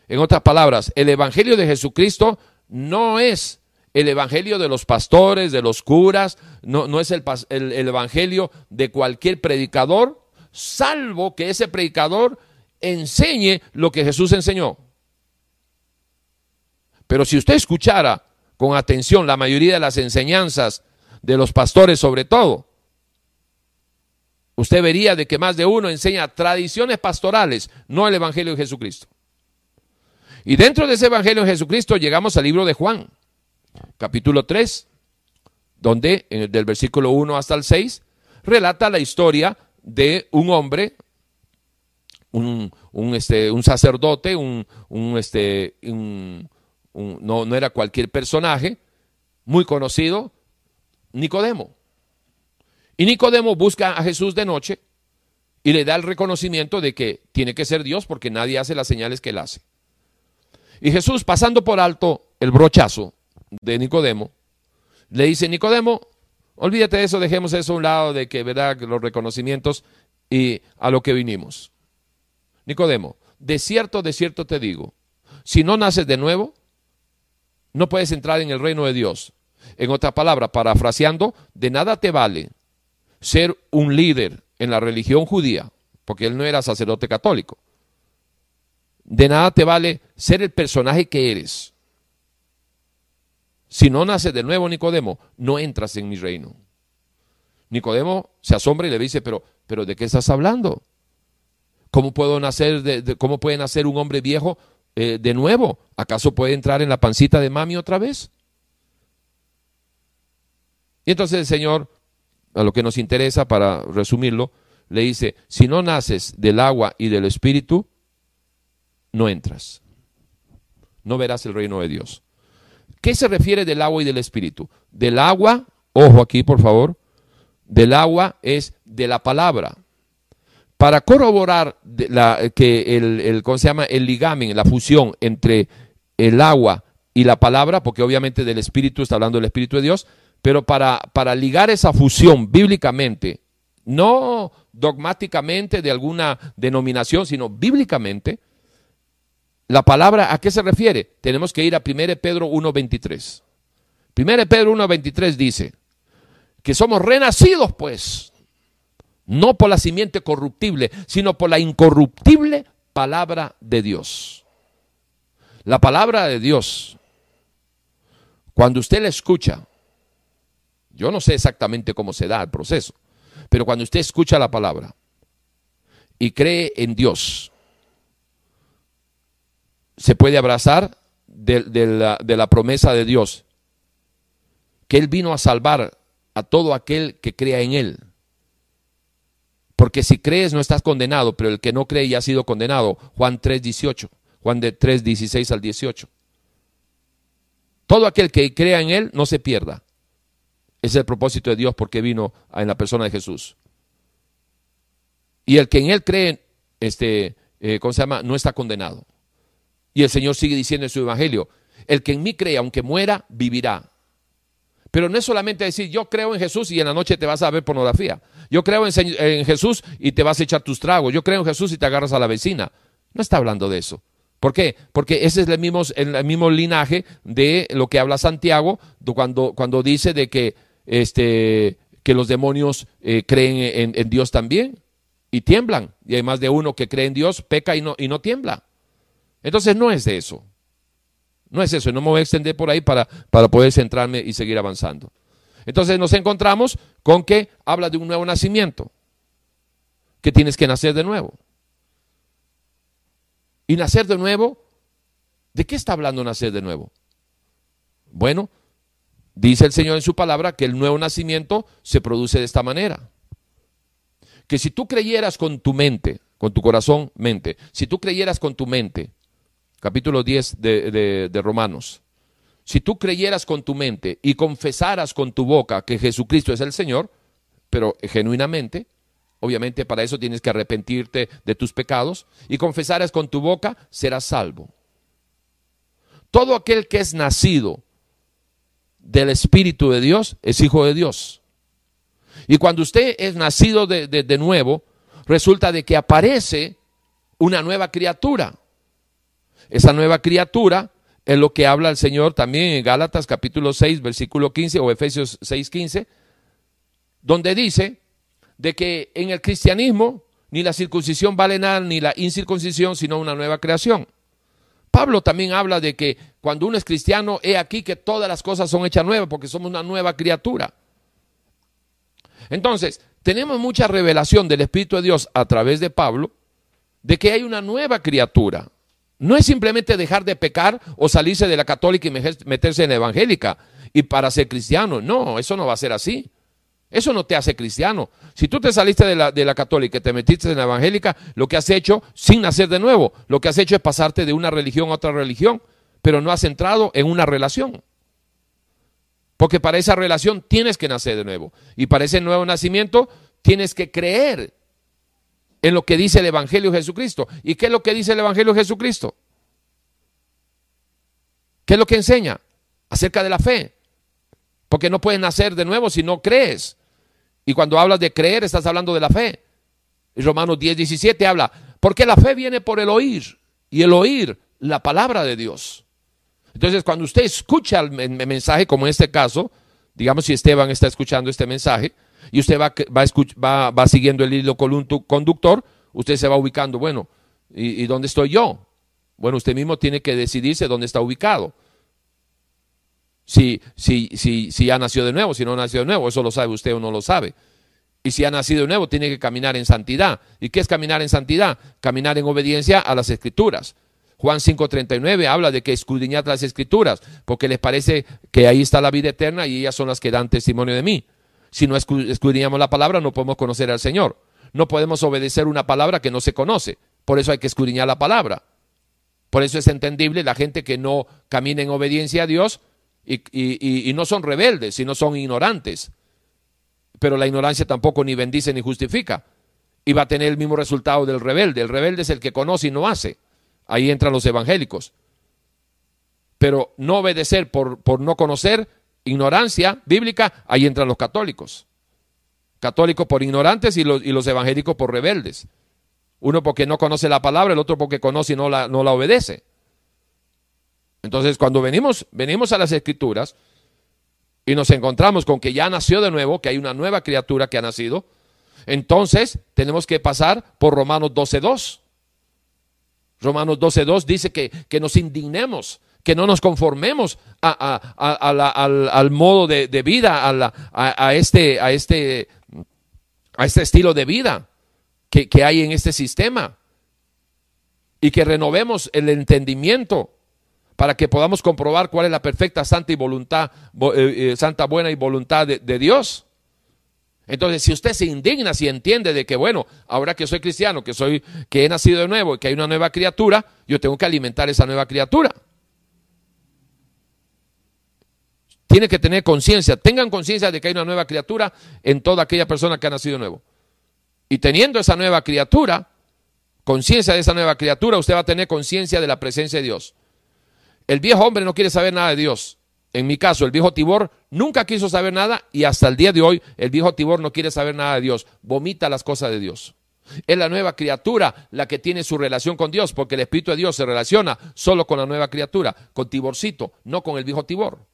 A: En otras palabras, el Evangelio de Jesucristo no es el evangelio de los pastores, de los curas, no, no es el, el, evangelio de cualquier predicador, salvo que ese predicador enseñe lo que Jesús enseñó. Pero si usted escuchara con atención la mayoría de las enseñanzas de los pastores sobre todo, usted vería de que más de uno enseña tradiciones pastorales, no el Evangelio de Jesucristo. Y dentro de ese Evangelio de Jesucristo llegamos al libro de Juan capítulo 3, donde del versículo 1 hasta el 6 relata la historia de un hombre, un, este, un sacerdote, un, este, no, no era cualquier personaje, muy conocido, Nicodemo. Y Nicodemo busca a Jesús de noche y le da el reconocimiento de que tiene que ser Dios porque nadie hace las señales que él hace. Y Jesús, pasando por alto el brochazo, de Nicodemo, le dice, Nicodemo, olvídate de eso, dejemos eso a un lado de que, ¿verdad?, los reconocimientos y a lo que vinimos. Nicodemo, de cierto, de cierto te digo, si no naces de nuevo, no puedes entrar en el reino de Dios. En otra palabra, parafraseando, de nada te vale ser un líder en la religión judía, porque él no era sacerdote católico. De nada te vale ser el personaje que eres. Si no naces de nuevo, Nicodemo, no entras en mi reino. Nicodemo se asombra y le dice, pero, pero ¿de qué estás hablando? ¿Cómo, puedo nacer de, ¿Cómo puede nacer un hombre viejo eh, de nuevo? ¿Acaso puede entrar en la pancita de mami otra vez? Y entonces el Señor, a lo que nos interesa para resumirlo, le dice, si no naces del agua y del espíritu, no entras. No verás el reino de Dios. ¿Qué se refiere del agua y del espíritu? Del agua, ojo aquí por favor, del agua es de la palabra. Para corroborar la, que el, el, ¿cómo se llama? el ligamen, la fusión entre el agua y la palabra, porque obviamente del espíritu está hablando del espíritu de Dios, pero para, para ligar esa fusión bíblicamente, no dogmáticamente de alguna denominación, sino bíblicamente, la palabra a qué se refiere? Tenemos que ir a 1 Pedro 1.23. 1 Pedro 1.23 dice que somos renacidos pues, no por la simiente corruptible, sino por la incorruptible palabra de Dios. La palabra de Dios, cuando usted la escucha, yo no sé exactamente cómo se da el proceso, pero cuando usted escucha la palabra y cree en Dios, se puede abrazar de, la, promesa de Dios, que Él vino a salvar a todo aquel que crea en Él. Porque si crees no estás condenado, pero el que no cree ya ha sido condenado. Juan 3, 18. Juan de 3, 16 al 18. Todo aquel que crea en Él no se pierda. Es el propósito de Dios porque vino en la persona de Jesús. Y el que en Él cree, este, eh, ¿cómo se llama? No está condenado. Y el Señor sigue diciendo en su Evangelio, el que en mí cree, aunque muera, vivirá. Pero no es solamente decir, yo creo en Jesús y en la noche te vas a ver pornografía. Yo creo en, Jesús y te vas a echar tus tragos. Yo creo en Jesús y te agarras a la vecina. No está hablando de eso. ¿Por qué? Porque ese es el mismo, el mismo linaje de lo que habla Santiago cuando, cuando dice de que, este, que los demonios eh, creen en, Dios también y tiemblan. Y hay más de uno que cree en Dios, peca y no, y no tiembla. Entonces no es de eso. No es eso. No me voy a extender por ahí para, para poder centrarme y seguir avanzando. Entonces nos encontramos con que habla de un nuevo nacimiento. Que tienes que nacer de nuevo. Y nacer de nuevo, ¿de qué está hablando nacer de nuevo? Bueno, dice el Señor en su palabra que el nuevo nacimiento se produce de esta manera. Que si tú creyeras con tu mente, con tu corazón, mente, si tú creyeras con tu mente capítulo 10 de, de, Romanos. Si tú creyeras con tu mente y confesaras con tu boca que Jesucristo es el Señor, pero genuinamente, obviamente para eso tienes que arrepentirte de tus pecados, y confesaras con tu boca, serás salvo. Todo aquel que es nacido del Espíritu de Dios es hijo de Dios. Y cuando usted es nacido de, de nuevo, resulta de que aparece una nueva criatura. Esa nueva criatura es lo que habla el Señor también en Gálatas capítulo 6, versículo 15 o Efesios 6, 15, donde dice de que en el cristianismo ni la circuncisión vale nada, ni la incircuncisión, sino una nueva creación. Pablo también habla de que cuando uno es cristiano, he aquí que todas las cosas son hechas nuevas, porque somos una nueva criatura. Entonces, tenemos mucha revelación del Espíritu de Dios a través de Pablo, de que hay una nueva criatura. No es simplemente dejar de pecar o salirse de la católica y meterse en la evangélica y para ser cristiano. No, eso no va a ser así. Eso no te hace cristiano. Si tú te saliste de la, de la católica y te metiste en la evangélica, lo que has hecho, sin nacer de nuevo, lo que has hecho es pasarte de una religión a otra religión, pero no has entrado en una relación. Porque para esa relación tienes que nacer de nuevo. Y para ese nuevo nacimiento tienes que creer en lo que dice el Evangelio de Jesucristo. ¿Y qué es lo que dice el Evangelio de Jesucristo? ¿Qué es lo que enseña? Acerca de la fe. Porque no puedes nacer de nuevo si no crees. Y cuando hablas de creer, estás hablando de la fe. Romanos 10, 17 habla, porque la fe viene por el oír. Y el oír la palabra de Dios. Entonces, cuando usted escucha el mensaje, como en este caso, digamos si Esteban está escuchando este mensaje, y usted va, va, va, siguiendo el hilo conductor, usted se va ubicando, bueno, ¿y, dónde estoy yo? Bueno, usted mismo tiene que decidirse dónde está ubicado. Si, si, si, si ha nacido de nuevo, si no ha nacido de nuevo, eso lo sabe usted o no lo sabe. Y si ha nacido de nuevo, tiene que caminar en santidad. ¿Y qué es caminar en santidad? Caminar en obediencia a las escrituras. Juan 5:39 habla de que escudriñad las escrituras, porque les parece que ahí está la vida eterna y ellas son las que dan testimonio de mí. Si no escudriñamos la palabra, no podemos conocer al Señor. No podemos obedecer una palabra que no se conoce. Por eso hay que escudriñar la palabra. Por eso es entendible la gente que no camina en obediencia a Dios y, no son rebeldes, sino son ignorantes pero la ignorancia tampoco ni bendice ni justifica. Y va a tener el mismo resultado del rebelde. El rebelde es el que conoce y no hace. Ahí entran los evangélicos. Pero no obedecer por no conocer, ignorancia bíblica, ahí entran los católicos. Católicos por ignorantes y los, y los evangélicos por rebeldes. Uno porque no conoce la palabra, el otro porque conoce y no la, no la obedece. Entonces, cuando venimos, venimos a las escrituras, y nos encontramos con que ya nació de nuevo, que hay una nueva criatura que ha nacido, entonces tenemos que pasar por Romanos 12.2. Romanos 12.2 dice que, que, nos indignemos, que no nos conformemos al, modo de, vida, a, este, a, este, a este estilo de vida que, que hay en este sistema y que renovemos el entendimiento para que podamos comprobar cuál es la perfecta santa y voluntad, eh, eh, santa buena y voluntad de, de, Dios. Entonces, si usted se indigna, si entiende de que, bueno, ahora que soy cristiano, que soy, que he nacido de nuevo y que hay una nueva criatura, yo tengo que alimentar esa nueva criatura. Tiene que tener conciencia, tengan conciencia de que hay una nueva criatura en toda aquella persona que ha nacido nuevo. Y teniendo esa nueva criatura, conciencia de esa nueva criatura, usted va a tener conciencia de la presencia de Dios. El viejo hombre no quiere saber nada de Dios. En mi caso, el viejo Tibor nunca quiso saber nada y hasta el día de hoy el viejo Tibor no quiere saber nada de Dios. Vomita las cosas de Dios. Es la nueva criatura la que tiene su relación con Dios, porque el Espíritu de Dios se relaciona solo con la nueva criatura, con Tiborcito, no con el viejo Tibor.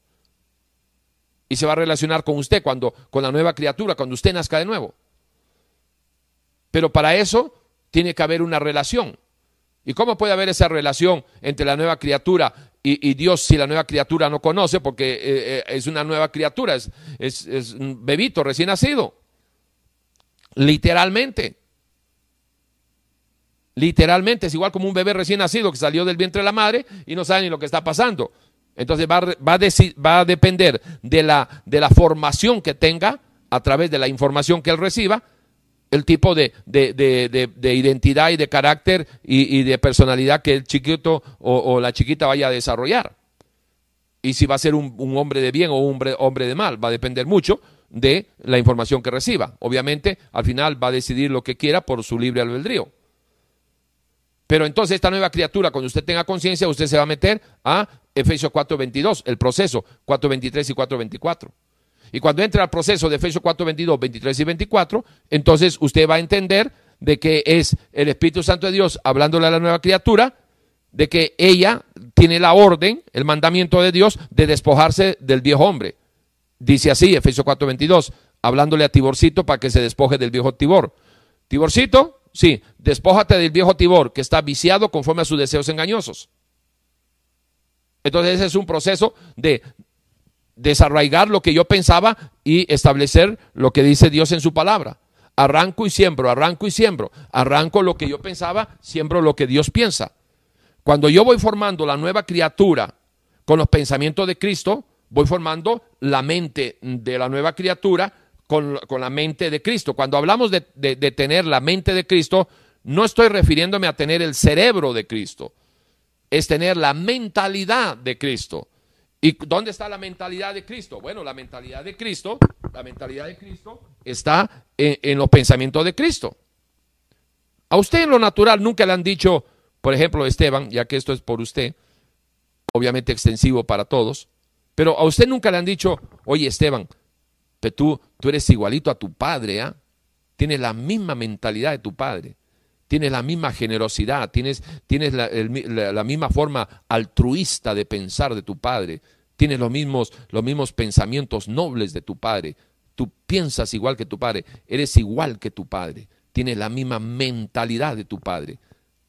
A: Y se va a relacionar con usted cuando, con la nueva criatura, cuando usted nazca de nuevo. Pero para eso tiene que haber una relación. ¿Y cómo puede haber esa relación entre la nueva criatura y, Dios si la nueva criatura no conoce? Porque eh, eh, es una nueva criatura, es, es, un bebito recién nacido. Literalmente. Literalmente es igual como un bebé recién nacido que salió del vientre de la madre y no sabe ni lo que está pasando. Entonces va, va, a, depender de la, de la formación que tenga a través de la información que él reciba el tipo de, identidad y de carácter y, de personalidad que el chiquito o, la chiquita vaya a desarrollar. Y si va a ser un, hombre de bien o un hombre, hombre, de mal, va a depender mucho de la información que reciba. Obviamente, al final va a decidir lo que quiera por su libre albedrío. Pero entonces esta nueva criatura, cuando usted tenga conciencia, usted se va a meter a Efesios 4.22, el proceso 4.23 y 4.24. Y cuando entre al proceso de Efesios 4, 22, 23 y 24, entonces usted va a entender de que es el Espíritu Santo de Dios hablándole a la nueva criatura, de que ella tiene la orden, el mandamiento de Dios de despojarse del viejo hombre. Dice así, Efesios 4, 22, hablándole a Tiborcito para que se despoje del viejo Tibor. Tiborcito, sí, despójate del viejo Tibor, que está viciado conforme a sus deseos engañosos. Entonces ese es un proceso de desarraigar lo que yo pensaba y establecer lo que dice Dios en su palabra. Arranco y siembro, arranco y siembro. Arranco lo que yo pensaba, siembro lo que Dios piensa. Cuando yo voy formando la nueva criatura con los pensamientos de Cristo, voy formando la mente de la nueva criatura con, la mente de Cristo. Cuando hablamos de, de tener la mente de Cristo, no estoy refiriéndome a tener el cerebro de Cristo, es tener la mentalidad de Cristo. ¿Y dónde está la mentalidad de Cristo? Bueno, la mentalidad de Cristo, la mentalidad de Cristo está en, los pensamientos de Cristo. A usted en lo natural nunca le han dicho, por ejemplo, Esteban, ya que esto es por usted, obviamente extensivo para todos, pero a usted nunca le han dicho, oye Esteban, tú, tú eres igualito a tu padre, ¿ah? Tienes la misma mentalidad de tu padre. Tienes la misma generosidad, tienes, tienes la, misma forma altruista de pensar de tu padre, tienes los mismos, los mismos pensamientos nobles de tu padre. Tú piensas igual que tu padre, eres igual que tu padre, tienes la misma mentalidad de tu padre.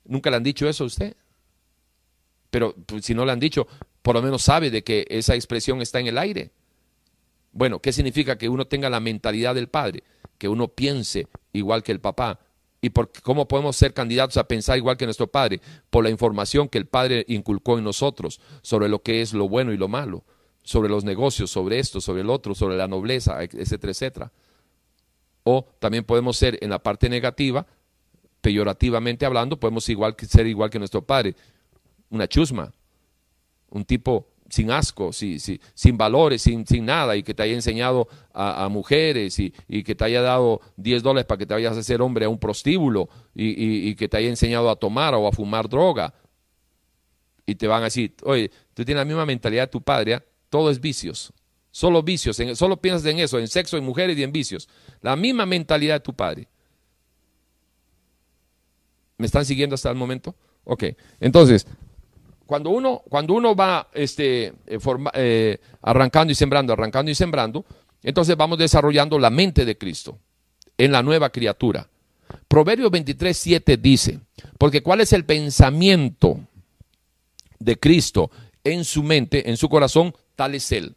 A: ¿Nunca le han dicho eso a usted? Pero pues, si no le han dicho, por lo menos sabe de que esa expresión está en el aire. Bueno, ¿qué significa que uno tenga la mentalidad del padre? Que uno piense igual que el papá. ¿Y por cómo podemos ser candidatos a pensar igual que nuestro padre? Por la información que el padre inculcó en nosotros sobre lo que es lo bueno y lo malo, sobre los negocios, sobre esto, sobre el otro, sobre la nobleza, etcétera, etcétera. O también podemos ser en la parte negativa, peyorativamente hablando, podemos igual, ser igual que nuestro padre, una chusma, un tipo sin asco, sin valores, sin, nada, y que te haya enseñado a, mujeres y, que te haya dado 10 dólares para que te vayas a hacer hombre a un prostíbulo y, que te haya enseñado a tomar o a fumar droga. Y te van a decir, oye, tú tienes la misma mentalidad de tu padre, ¿ah? todo es vicios, solo vicios, solo piensas en eso, en sexo, en mujeres y en vicios. La misma mentalidad de tu padre. ¿Me están siguiendo hasta el momento? Ok, entonces, cuando uno, cuando uno va este, eh, eh, arrancando y sembrando, arrancando y sembrando, entonces vamos desarrollando la mente de Cristo en la nueva criatura. Proverbios 23, 7 dice, porque cuál es el pensamiento de Cristo en su mente, en su corazón, tal es Él.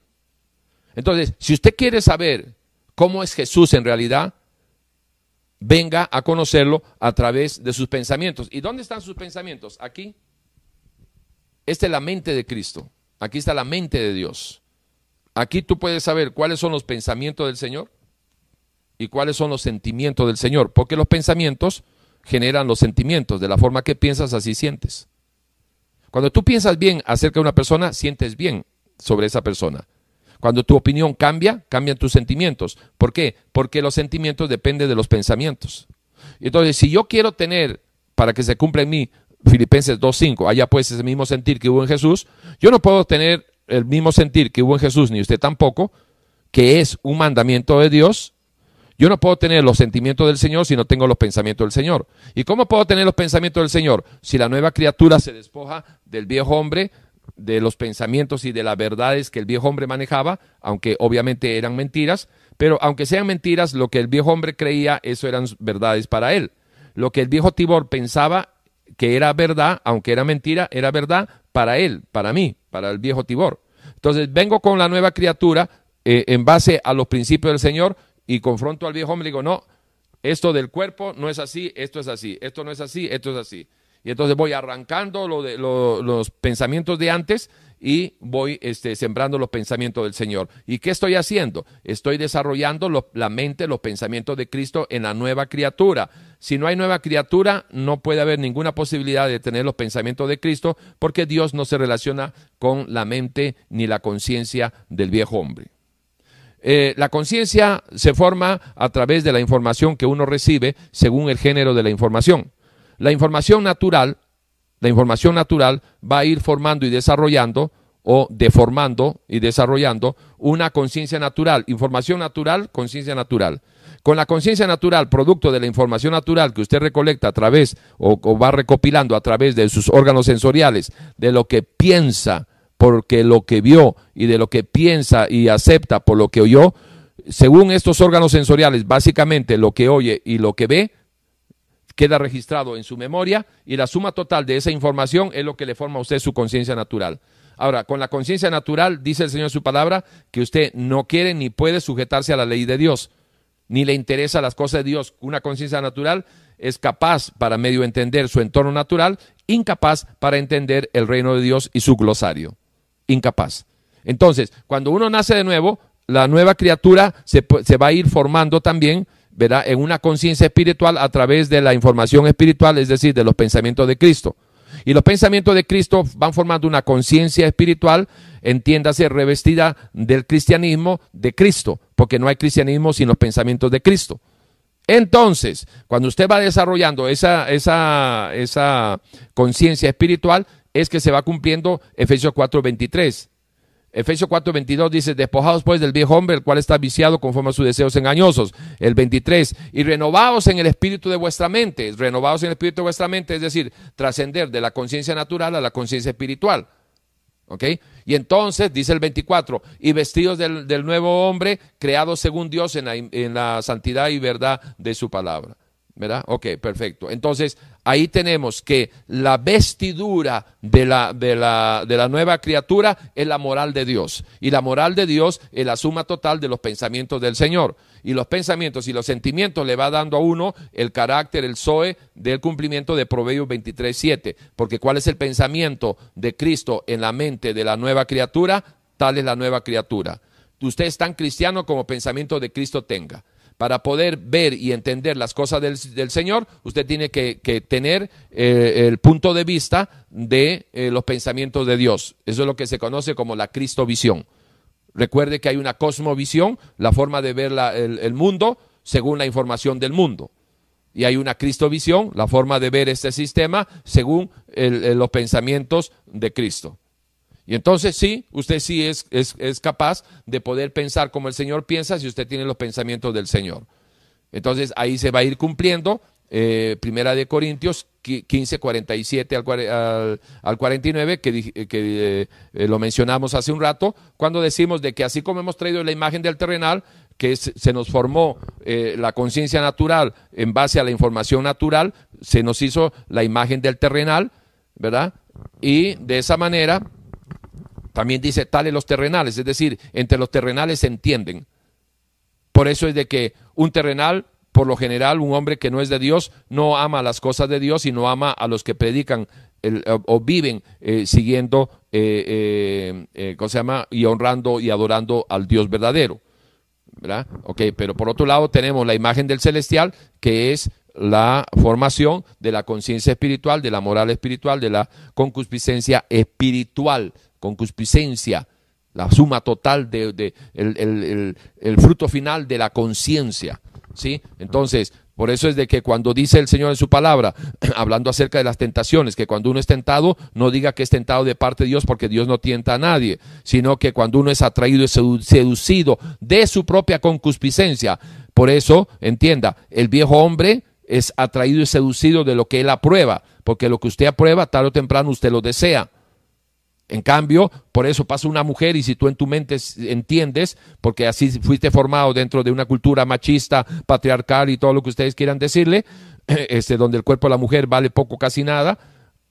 A: Entonces, si usted quiere saber cómo es Jesús en realidad, venga a conocerlo a través de sus pensamientos. ¿Y dónde están sus pensamientos? Aquí. Esta es la mente de Cristo. Aquí está la mente de Dios. Aquí tú puedes saber cuáles son los pensamientos del Señor y cuáles son los sentimientos del Señor, porque los pensamientos generan los sentimientos. De la forma que piensas, así sientes. Cuando tú piensas bien acerca de una persona, sientes bien sobre esa persona. Cuando tu opinión cambia, cambian tus sentimientos. ¿Por qué? Porque los sentimientos dependen de los pensamientos. Entonces, si yo quiero tener, para que se cumpla en mí, Filipenses 2.5, allá pues ese mismo sentir que hubo en Jesús, yo no puedo tener el mismo sentir que hubo en Jesús, ni usted tampoco, que es un mandamiento de Dios. Yo no puedo tener los sentimientos del Señor si no tengo los pensamientos del Señor. ¿Y cómo puedo tener los pensamientos del Señor? Si la nueva criatura se despoja del viejo hombre, de los pensamientos y de las verdades que el viejo hombre manejaba, aunque obviamente eran mentiras, pero aunque sean mentiras, lo que el viejo hombre creía, eso eran verdades para él. Lo que el viejo Tibor pensaba que era verdad, aunque era mentira, era verdad para él, para mí, para el viejo Tibor. Entonces vengo con la nueva criatura eh, en base a los principios del Señor y confronto al viejo hombre y digo, no, esto del cuerpo no es así, esto es así, esto no es así, esto es así. Y entonces voy arrancando lo de, los pensamientos de antes y voy este, sembrando los pensamientos del Señor. ¿Y qué estoy haciendo? Estoy desarrollando la mente, los pensamientos de Cristo en la nueva criatura. Si no hay nueva criatura, no puede haber ninguna posibilidad de tener los pensamientos de Cristo porque Dios no se relaciona con la mente ni la conciencia del viejo hombre. Eh, la conciencia se forma a través de la información que uno recibe según el género de la información. La información natural, la información natural va a ir formando y desarrollando o deformando y desarrollando una conciencia natural. Información natural, conciencia natural. Con la conciencia natural, producto de la información natural que usted recolecta a través o, va recopilando a través de sus órganos sensoriales, de lo que piensa porque lo que vio y de lo que piensa y acepta por lo que oyó, según estos órganos sensoriales, básicamente lo que oye y lo que ve, queda registrado en su memoria y la suma total de esa información es lo que le forma a usted su conciencia natural. Ahora, con la conciencia natural, dice el Señor en su palabra, que usted no quiere ni puede sujetarse a la ley de Dios ni le interesa las cosas de Dios. Una conciencia natural es capaz para medio entender su entorno natural, incapaz para entender el reino de Dios y su glosario. Incapaz. Entonces, cuando uno nace de nuevo, la nueva criatura se, se va a ir formando también en una conciencia espiritual a través de la información espiritual, es decir, de los pensamientos de Cristo. Y los pensamientos de Cristo van formando una conciencia espiritual, entiéndase, revestida del cristianismo de Cristo, porque no hay cristianismo sin los pensamientos de Cristo. Entonces, cuando usted va desarrollando esa, esa, esa conciencia espiritual, es que se va cumpliendo Efesios 4:23. Efesios 4:22 dice, despojados pues del viejo hombre, el cual está viciado conforme a sus deseos engañosos. El 23, y renovados en el espíritu de vuestra mente, renovados en el espíritu de vuestra mente, es decir, trascender de la conciencia natural a la conciencia espiritual. ¿Ok? Y entonces, dice el 24, y vestidos del, nuevo hombre, creados según Dios en la, en la santidad y verdad de su palabra. ¿Verdad? Ok, perfecto. Entonces, ahí tenemos que la vestidura de la, de, la, de la, nueva criatura es la moral de Dios. Y la moral de Dios es la suma total de los pensamientos del Señor. Y los pensamientos y los sentimientos le va dando a uno el carácter, el Zoe del cumplimiento de Proverbios 23.7. Porque ¿cuál es el pensamiento de Cristo en la mente de la nueva criatura? Tal es la nueva criatura. Usted es tan cristiano como pensamiento de Cristo tenga para poder ver y entender las cosas del, Señor, usted tiene que, tener eh, el punto de vista de eh, los pensamientos de Dios. Eso es lo que se conoce como la Cristovisión. Recuerde que hay una cosmovisión, la forma de ver el, mundo según la información del mundo. Y hay una Cristovisión, la forma de ver este sistema según los pensamientos de Cristo. Y entonces sí, usted sí es, es, capaz de poder pensar como el Señor piensa si usted tiene los pensamientos del Señor. Entonces ahí se va a ir cumpliendo eh, Primera de Corintios 15, 47 al, al, 49, que, que eh, lo mencionamos hace un rato, cuando decimos de que así como hemos traído la imagen del terrenal, que se nos formó eh, la conciencia natural en base a la información natural, se nos hizo la imagen del terrenal, ¿verdad? Y de esa manera también dice tales los terrenales, es decir, entre los terrenales se entienden. Por eso es de que un terrenal, por lo general, un hombre que no es de Dios, no ama las cosas de Dios y no ama a los que predican o, viven eh, siguiendo, eh, eh, ¿cómo se llama? Y honrando y adorando al Dios verdadero. ¿Verdad? Ok, pero por otro lado tenemos la imagen del celestial, que es la formación de la conciencia espiritual, de la moral espiritual, de la concupiscencia espiritual concupiscencia, la suma total de, el, fruto final de la conciencia. ¿sí? Entonces, por eso es de que cuando dice el Señor en su palabra, hablando acerca de las tentaciones, que cuando uno es tentado, no diga que es tentado de parte de Dios, porque Dios no tienta a nadie, sino que cuando uno es atraído y seducido de su propia concupiscencia. Por eso, entienda, el viejo hombre es atraído y seducido de lo que él aprueba, porque lo que usted aprueba, tarde o temprano usted lo desea. En cambio, por eso pasa una mujer y si tú en tu mente entiendes, porque así fuiste formado dentro de una cultura machista, patriarcal y todo lo que ustedes quieran decirle, este, donde el cuerpo de la mujer vale poco, casi nada,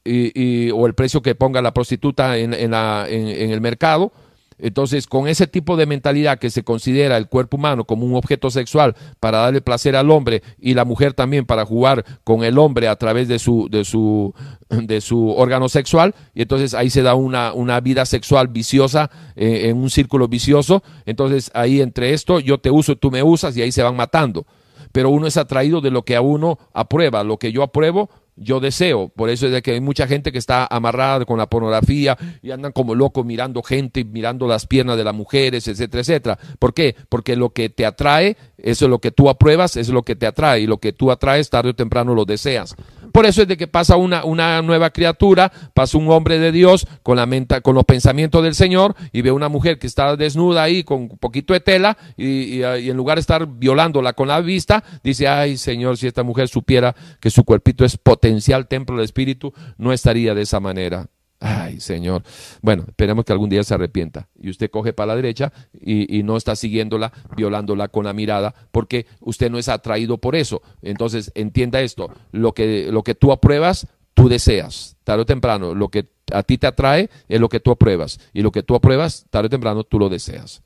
A: y, o el precio que ponga la prostituta en, el mercado, entonces, con ese tipo de mentalidad que se considera el cuerpo humano como un objeto sexual para darle placer al hombre y la mujer también para jugar con el hombre a través de su, de su, de su órgano sexual, y entonces ahí se da una, una vida sexual viciosa eh, en un círculo vicioso. Entonces, ahí entre esto, yo te uso, tú me usas, y ahí se van matando. Pero uno es atraído de lo que a uno aprueba, lo que yo apruebo, yo deseo. Por eso es de que hay mucha gente que está amarrada con la pornografía y andan como locos mirando gente, mirando las piernas de las mujeres, etcétera, etcétera. ¿Por qué? Porque lo que te atrae, eso es lo que tú apruebas, es lo que te atrae. Y lo que tú atraes tarde o temprano lo deseas. Por eso es de que pasa una, una nueva criatura, pasa un hombre de Dios con, la mente, con los pensamientos del Señor y ve una mujer que está desnuda ahí con un poquito de tela y, y en lugar de estar violándola con la vista, dice, ay Señor, si esta mujer supiera que su cuerpito es potencial templo del Espíritu, no estaría de esa manera. Ay, Señor. Bueno, esperemos que algún día se arrepienta. Y usted coge para la derecha y, no está siguiéndola, violándola con la mirada, porque usted no es atraído por eso. Entonces, entienda esto. Lo que, lo que tú apruebas, tú deseas. Tarde o temprano, lo que a ti te atrae es lo que tú apruebas. Y lo que tú apruebas, tarde o temprano, tú lo deseas.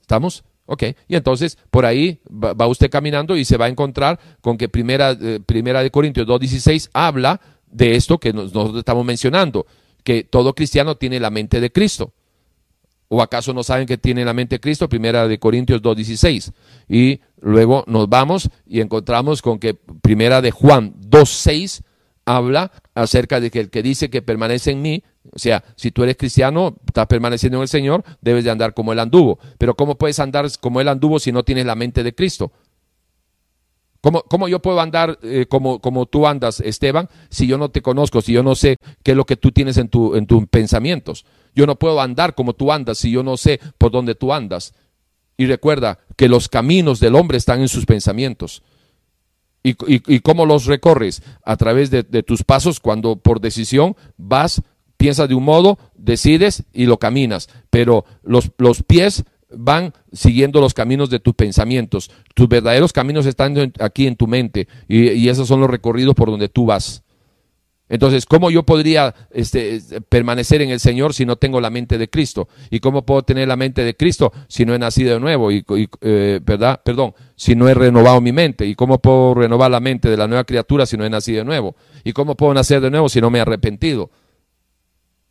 A: ¿Estamos? Ok, y entonces por ahí va, usted caminando y se va a encontrar con que Primera, eh, primera de Corintios 2.16 habla de esto que nosotros estamos mencionando, que todo cristiano tiene la mente de Cristo. ¿O acaso no saben que tiene la mente de Cristo? Primera de Corintios 2.16. Y luego nos vamos y encontramos con que Primera de Juan 2.6 habla acerca de que el que dice que permanece en mí, o sea, si tú eres cristiano, estás permaneciendo en el Señor, debes de andar como Él anduvo. Pero ¿cómo puedes andar como Él anduvo si no tienes la mente de Cristo? ¿Cómo, yo puedo andar eh, como, como tú andas, Esteban, si yo no te conozco, si yo no sé qué es lo que tú tienes en, tu, en tus pensamientos? Yo no puedo andar como tú andas si yo no sé por dónde tú andas. Y recuerda que los caminos del hombre están en sus pensamientos. ¿Y, cómo los recorres? A través de, tus pasos, cuando por decisión vas, piensas de un modo, decides y lo caminas. Pero los, los pies van siguiendo los caminos de tus pensamientos. Tus verdaderos caminos están aquí en tu mente y, esos son los recorridos por donde tú vas. Entonces, ¿cómo yo podría este, permanecer en el Señor si no tengo la mente de Cristo? ¿Y cómo puedo tener la mente de Cristo si no he nacido de nuevo? Y, eh, ¿verdad? Perdón, si no he renovado mi mente. ¿Y cómo puedo renovar la mente de la nueva criatura si no he nacido de nuevo? ¿Y cómo puedo nacer de nuevo si no me he arrepentido?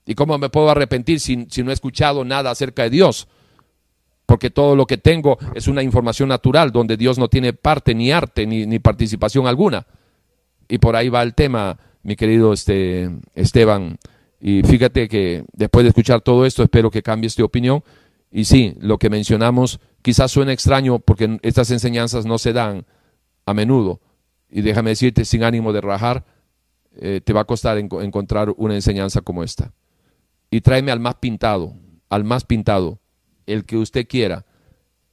A: ¿Y cómo me puedo arrepentir si, no he escuchado nada acerca de Dios? Porque todo lo que tengo es una información natural donde Dios no tiene parte, ni arte, ni, participación alguna. Y por ahí va el tema mi querido este, Esteban. Y fíjate que después de escuchar todo esto, espero que cambies tu opinión. Y sí, lo que mencionamos quizás suene extraño porque estas enseñanzas no se dan a menudo. Y déjame decirte, sin ánimo de rajar, eh, te va a costar encontrar una enseñanza como esta. Y tráeme al más pintado, al más pintado, el que usted quiera,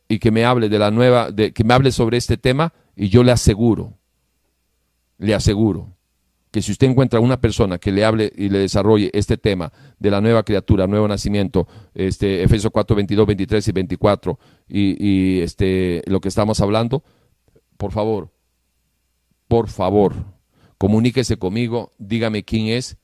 A: y que me hable de la nueva, de, que me hable sobre este tema, y yo le aseguro, le aseguro que si usted encuentra una persona que le hable y le desarrolle este tema de la nueva criatura, nuevo nacimiento, este, Efesios 4, 22, 23 y 24, y, este, lo que estamos hablando, por favor, por favor, comuníquese conmigo, dígame quién es,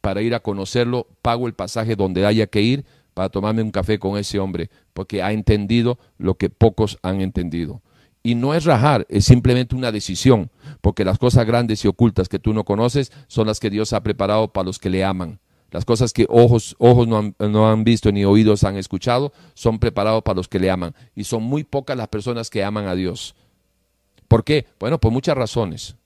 A: para ir a conocerlo, pago el pasaje donde haya que ir para tomarme un café con ese hombre, porque ha entendido lo que pocos han entendido. Y no es rajar, es simplemente una decisión, porque las cosas grandes y ocultas que tú no conoces son las que Dios ha preparado para los que le aman. Las cosas que ojos, ojos no, han, no han visto ni oídos han escuchado son preparados para los que le aman. Y son muy pocas las personas que aman a Dios. ¿Por qué? Bueno, por muchas razones.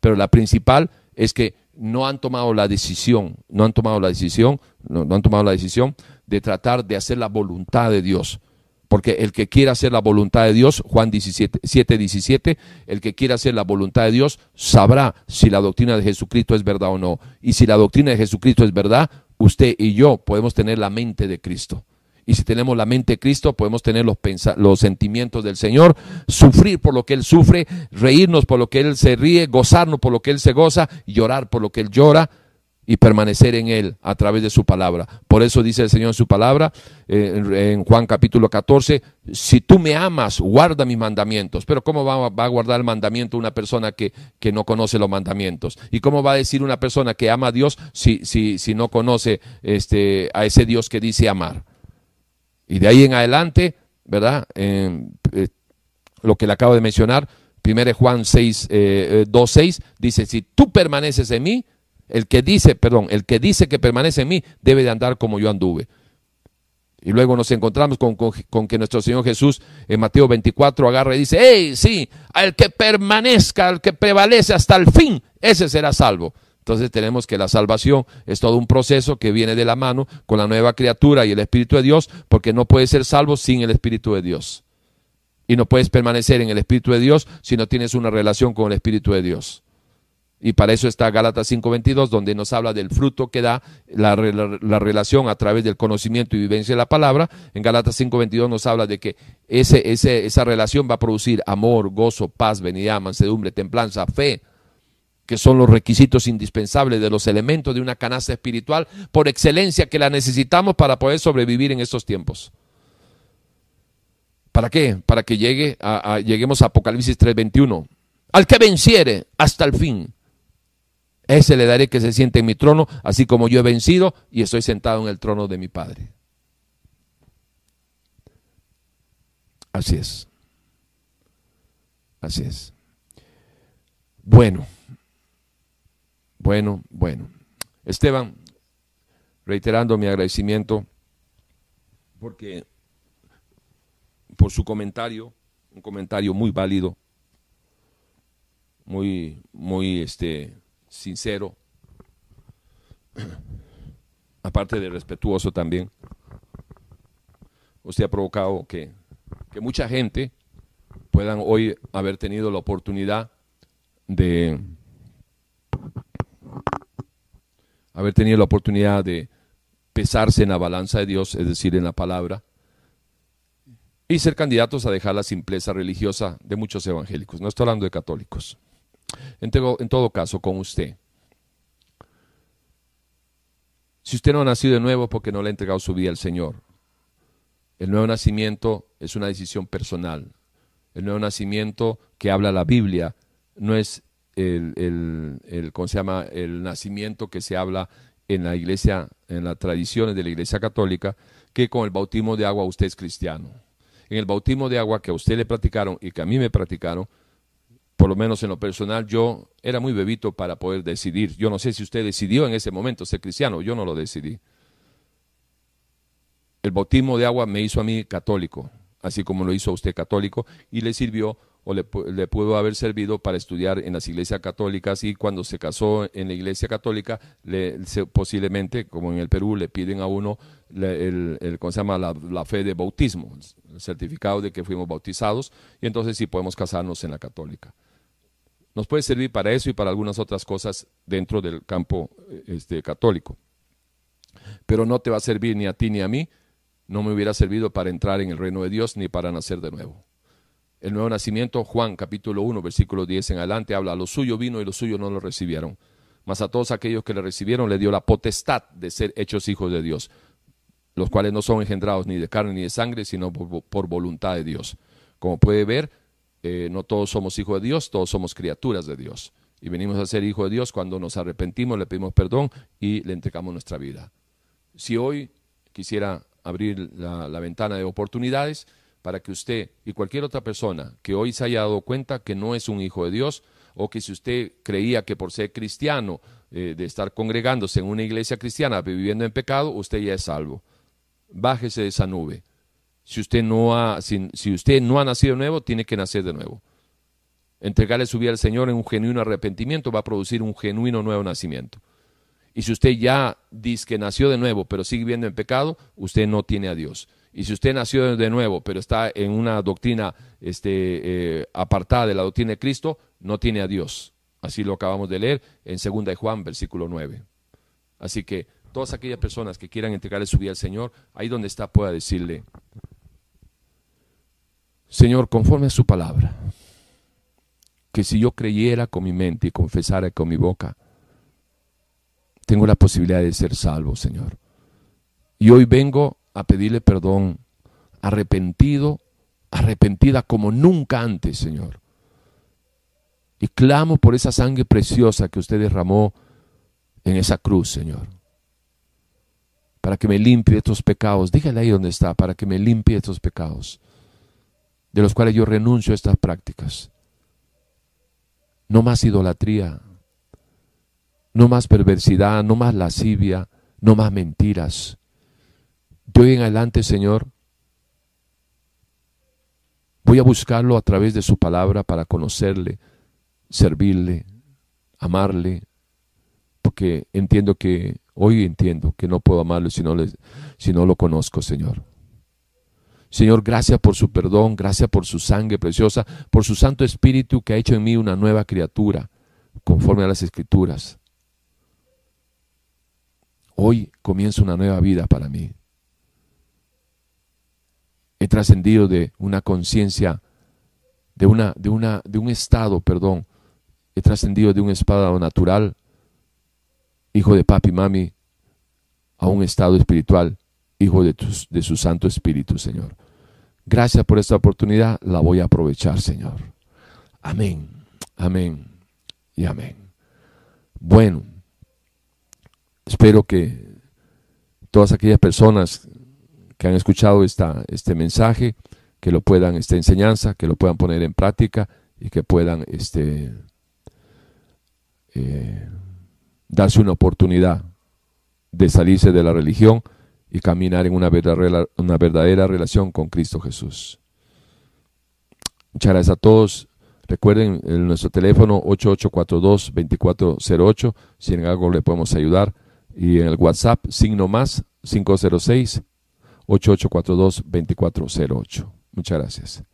A: Pero la principal es que no han tomado la decisión, no han tomado la decisión, no, han tomado la decisión de tratar de hacer la voluntad de Dios. Porque el que quiera hacer la voluntad de Dios, Juan 17, 7, 17, el que quiera hacer la voluntad de Dios sabrá si la doctrina de Jesucristo es verdad o no. Y si la doctrina de Jesucristo es verdad, usted y yo podemos tener la mente de Cristo. Y si tenemos la mente de Cristo, podemos tener los, los sentimientos del Señor, sufrir por lo que Él sufre, reírnos por lo que Él se ríe, gozarnos por lo que Él se goza, llorar por lo que Él llora, y permanecer en Él a través de su palabra. Por eso dice el Señor en su palabra, eh, en Juan capítulo 14, si tú me amas, guarda mis mandamientos. Pero ¿cómo va, a guardar el mandamiento una persona que, que, no conoce los mandamientos? ¿Y cómo va a decir una persona que ama a Dios si, si, si no conoce este, a ese Dios que dice amar? Y de ahí en adelante, ¿verdad? Eh, lo que le acabo de mencionar, 1 Juan 6, eh, 2, 6, dice, si tú permaneces en mí, el que dice, perdón, el que dice que permanece en mí debe de andar como yo anduve. Y luego nos encontramos con, que nuestro Señor Jesús en Mateo 24 agarra y dice, hey, sí, al que permanezca, al que prevalece hasta el fin, ese será salvo. Entonces tenemos que la salvación es todo un proceso que viene de la mano con la nueva criatura y el Espíritu de Dios, porque no puedes ser salvo sin el Espíritu de Dios. Y no puedes permanecer en el Espíritu de Dios si no tienes una relación con el Espíritu de Dios. Y para eso está Gálatas 5:22, donde nos habla del fruto que da la, relación a través del conocimiento y vivencia de la palabra. En Gálatas 5:22 nos habla de que ese, esa relación va a producir amor, gozo, paz, venida, mansedumbre, templanza, fe, que son los requisitos indispensables de los elementos de una canasta espiritual por excelencia que la necesitamos para poder sobrevivir en estos tiempos. ¿Para qué? Para que llegue a, lleguemos a Apocalipsis 3:21. Al que venciere hasta el fin ese le daré que se siente en mi trono, así como yo he vencido y estoy sentado en el trono de mi Padre. Así es. Así es. Bueno, bueno, bueno. Esteban, reiterando mi agradecimiento porque por su comentario, un comentario muy válido, muy, muy, este, sincero, aparte de respetuoso también, usted ha provocado que, que mucha gente puedan hoy haber tenido la oportunidad de haber tenido la oportunidad de, pesarse en la balanza de Dios, es decir, en la palabra, y ser candidatos a dejar la simpleza religiosa de muchos evangélicos. No estoy hablando de católicos. En todo, caso, con usted. Si usted no ha nacido de nuevo porque no le ha entregado su vida al Señor, el nuevo nacimiento es una decisión personal. El nuevo nacimiento que habla la Biblia no es el, el, ¿cómo se llama? el nacimiento que se habla en la iglesia, en las tradiciones de la iglesia católica, que con el bautismo de agua usted es cristiano. En el bautismo de agua que a usted le practicaron y que a mí me practicaron, por lo menos en lo personal, yo era muy bebito para poder decidir. Yo no sé si usted decidió en ese momento ser cristiano, yo no lo decidí. El bautismo de agua me hizo a mí católico, así como lo hizo a usted católico, y le sirvió o le, pudo haber servido para estudiar en las iglesias católicas y cuando se casó en la iglesia católica, le, posiblemente, como en el Perú, le piden a uno el, el, ¿cómo se llama? La, fe de bautismo, el certificado de que fuimos bautizados, y entonces sí podemos casarnos en la católica. Nos puede servir para eso y para algunas otras cosas dentro del campo este, católico. Pero no te va a servir ni a ti ni a mí, no me hubiera servido para entrar en el reino de Dios ni para nacer de nuevo el nuevo nacimiento, Juan capítulo 1, versículo 10 en adelante, habla, lo suyo vino y lo suyo no lo recibieron. Mas a todos aquellos que le recibieron le dio la potestad de ser hechos hijos de Dios, los cuales no son engendrados ni de carne ni de sangre, sino por, voluntad de Dios. Como puede ver, eh, no todos somos hijos de Dios, todos somos criaturas de Dios. Y venimos a ser hijos de Dios cuando nos arrepentimos, le pedimos perdón y le entregamos nuestra vida. Si hoy quisiera abrir la ventana de oportunidades, para que usted y cualquier otra persona que hoy se haya dado cuenta que no es un hijo de Dios, o que si usted creía que por ser cristiano, eh, de estar congregándose en una iglesia cristiana, viviendo en pecado, usted ya es salvo. Bájese de esa nube. Si usted no ha, si, si usted no ha nacido de nuevo, tiene que nacer de nuevo. Entregarle su vida al Señor en un genuino arrepentimiento va a producir un genuino nuevo nacimiento. Y si usted ya dice que nació de nuevo, pero sigue viviendo en pecado, usted no tiene a Dios. Y si usted nació de nuevo, pero está en una doctrina este, eh, apartada de la doctrina de Cristo, no tiene a Dios. Así lo acabamos de leer en 2 de Juan, versículo 9. Así que todas aquellas personas que quieran entregarle su vida al Señor, ahí donde está pueda decirle, Señor, conforme a su palabra, que si yo creyera con mi mente y confesara con mi boca, tengo la posibilidad de ser salvo, Señor. Y hoy vengo a pedirle perdón, arrepentido, arrepentida como nunca antes, Señor. Y clamo por esa sangre preciosa que usted derramó en esa cruz, Señor. Para que me limpie estos pecados. Dígale ahí donde está, para que me limpie estos pecados, de los cuales yo renuncio a estas prácticas. No más idolatría, no más perversidad, no más lascivia, no más mentiras, de hoy en adelante, Señor, voy a buscarlo a través de su palabra para conocerle, servirle, amarle, porque entiendo que, hoy entiendo que no puedo amarle si no, si no lo conozco, Señor. Señor, gracias por su perdón, gracias por su sangre preciosa, por su Santo Espíritu que ha hecho en mí una nueva criatura, conforme a las Escrituras. Hoy comienza una nueva vida para mí he trascendido de una conciencia, de, una, de, una, de un estado, perdón, he trascendido de un estado natural, hijo de papi y mami, a un estado espiritual, hijo de, de su Santo Espíritu, Señor. Gracias por esta oportunidad, la voy a aprovechar, Señor. Amén, amén y amén. Bueno, espero que todas aquellas personas que han escuchado esta, este mensaje, que lo puedan, esta enseñanza, que lo puedan poner en práctica y que puedan este, eh, darse una oportunidad de salirse de la religión y caminar en una verdadera, una verdadera relación con Cristo Jesús. Muchas gracias a todos. Recuerden nuestro teléfono 8842-2408, si en algo le podemos ayudar. Y en el WhatsApp, signo más 506 8842-2408. Muchas gracias.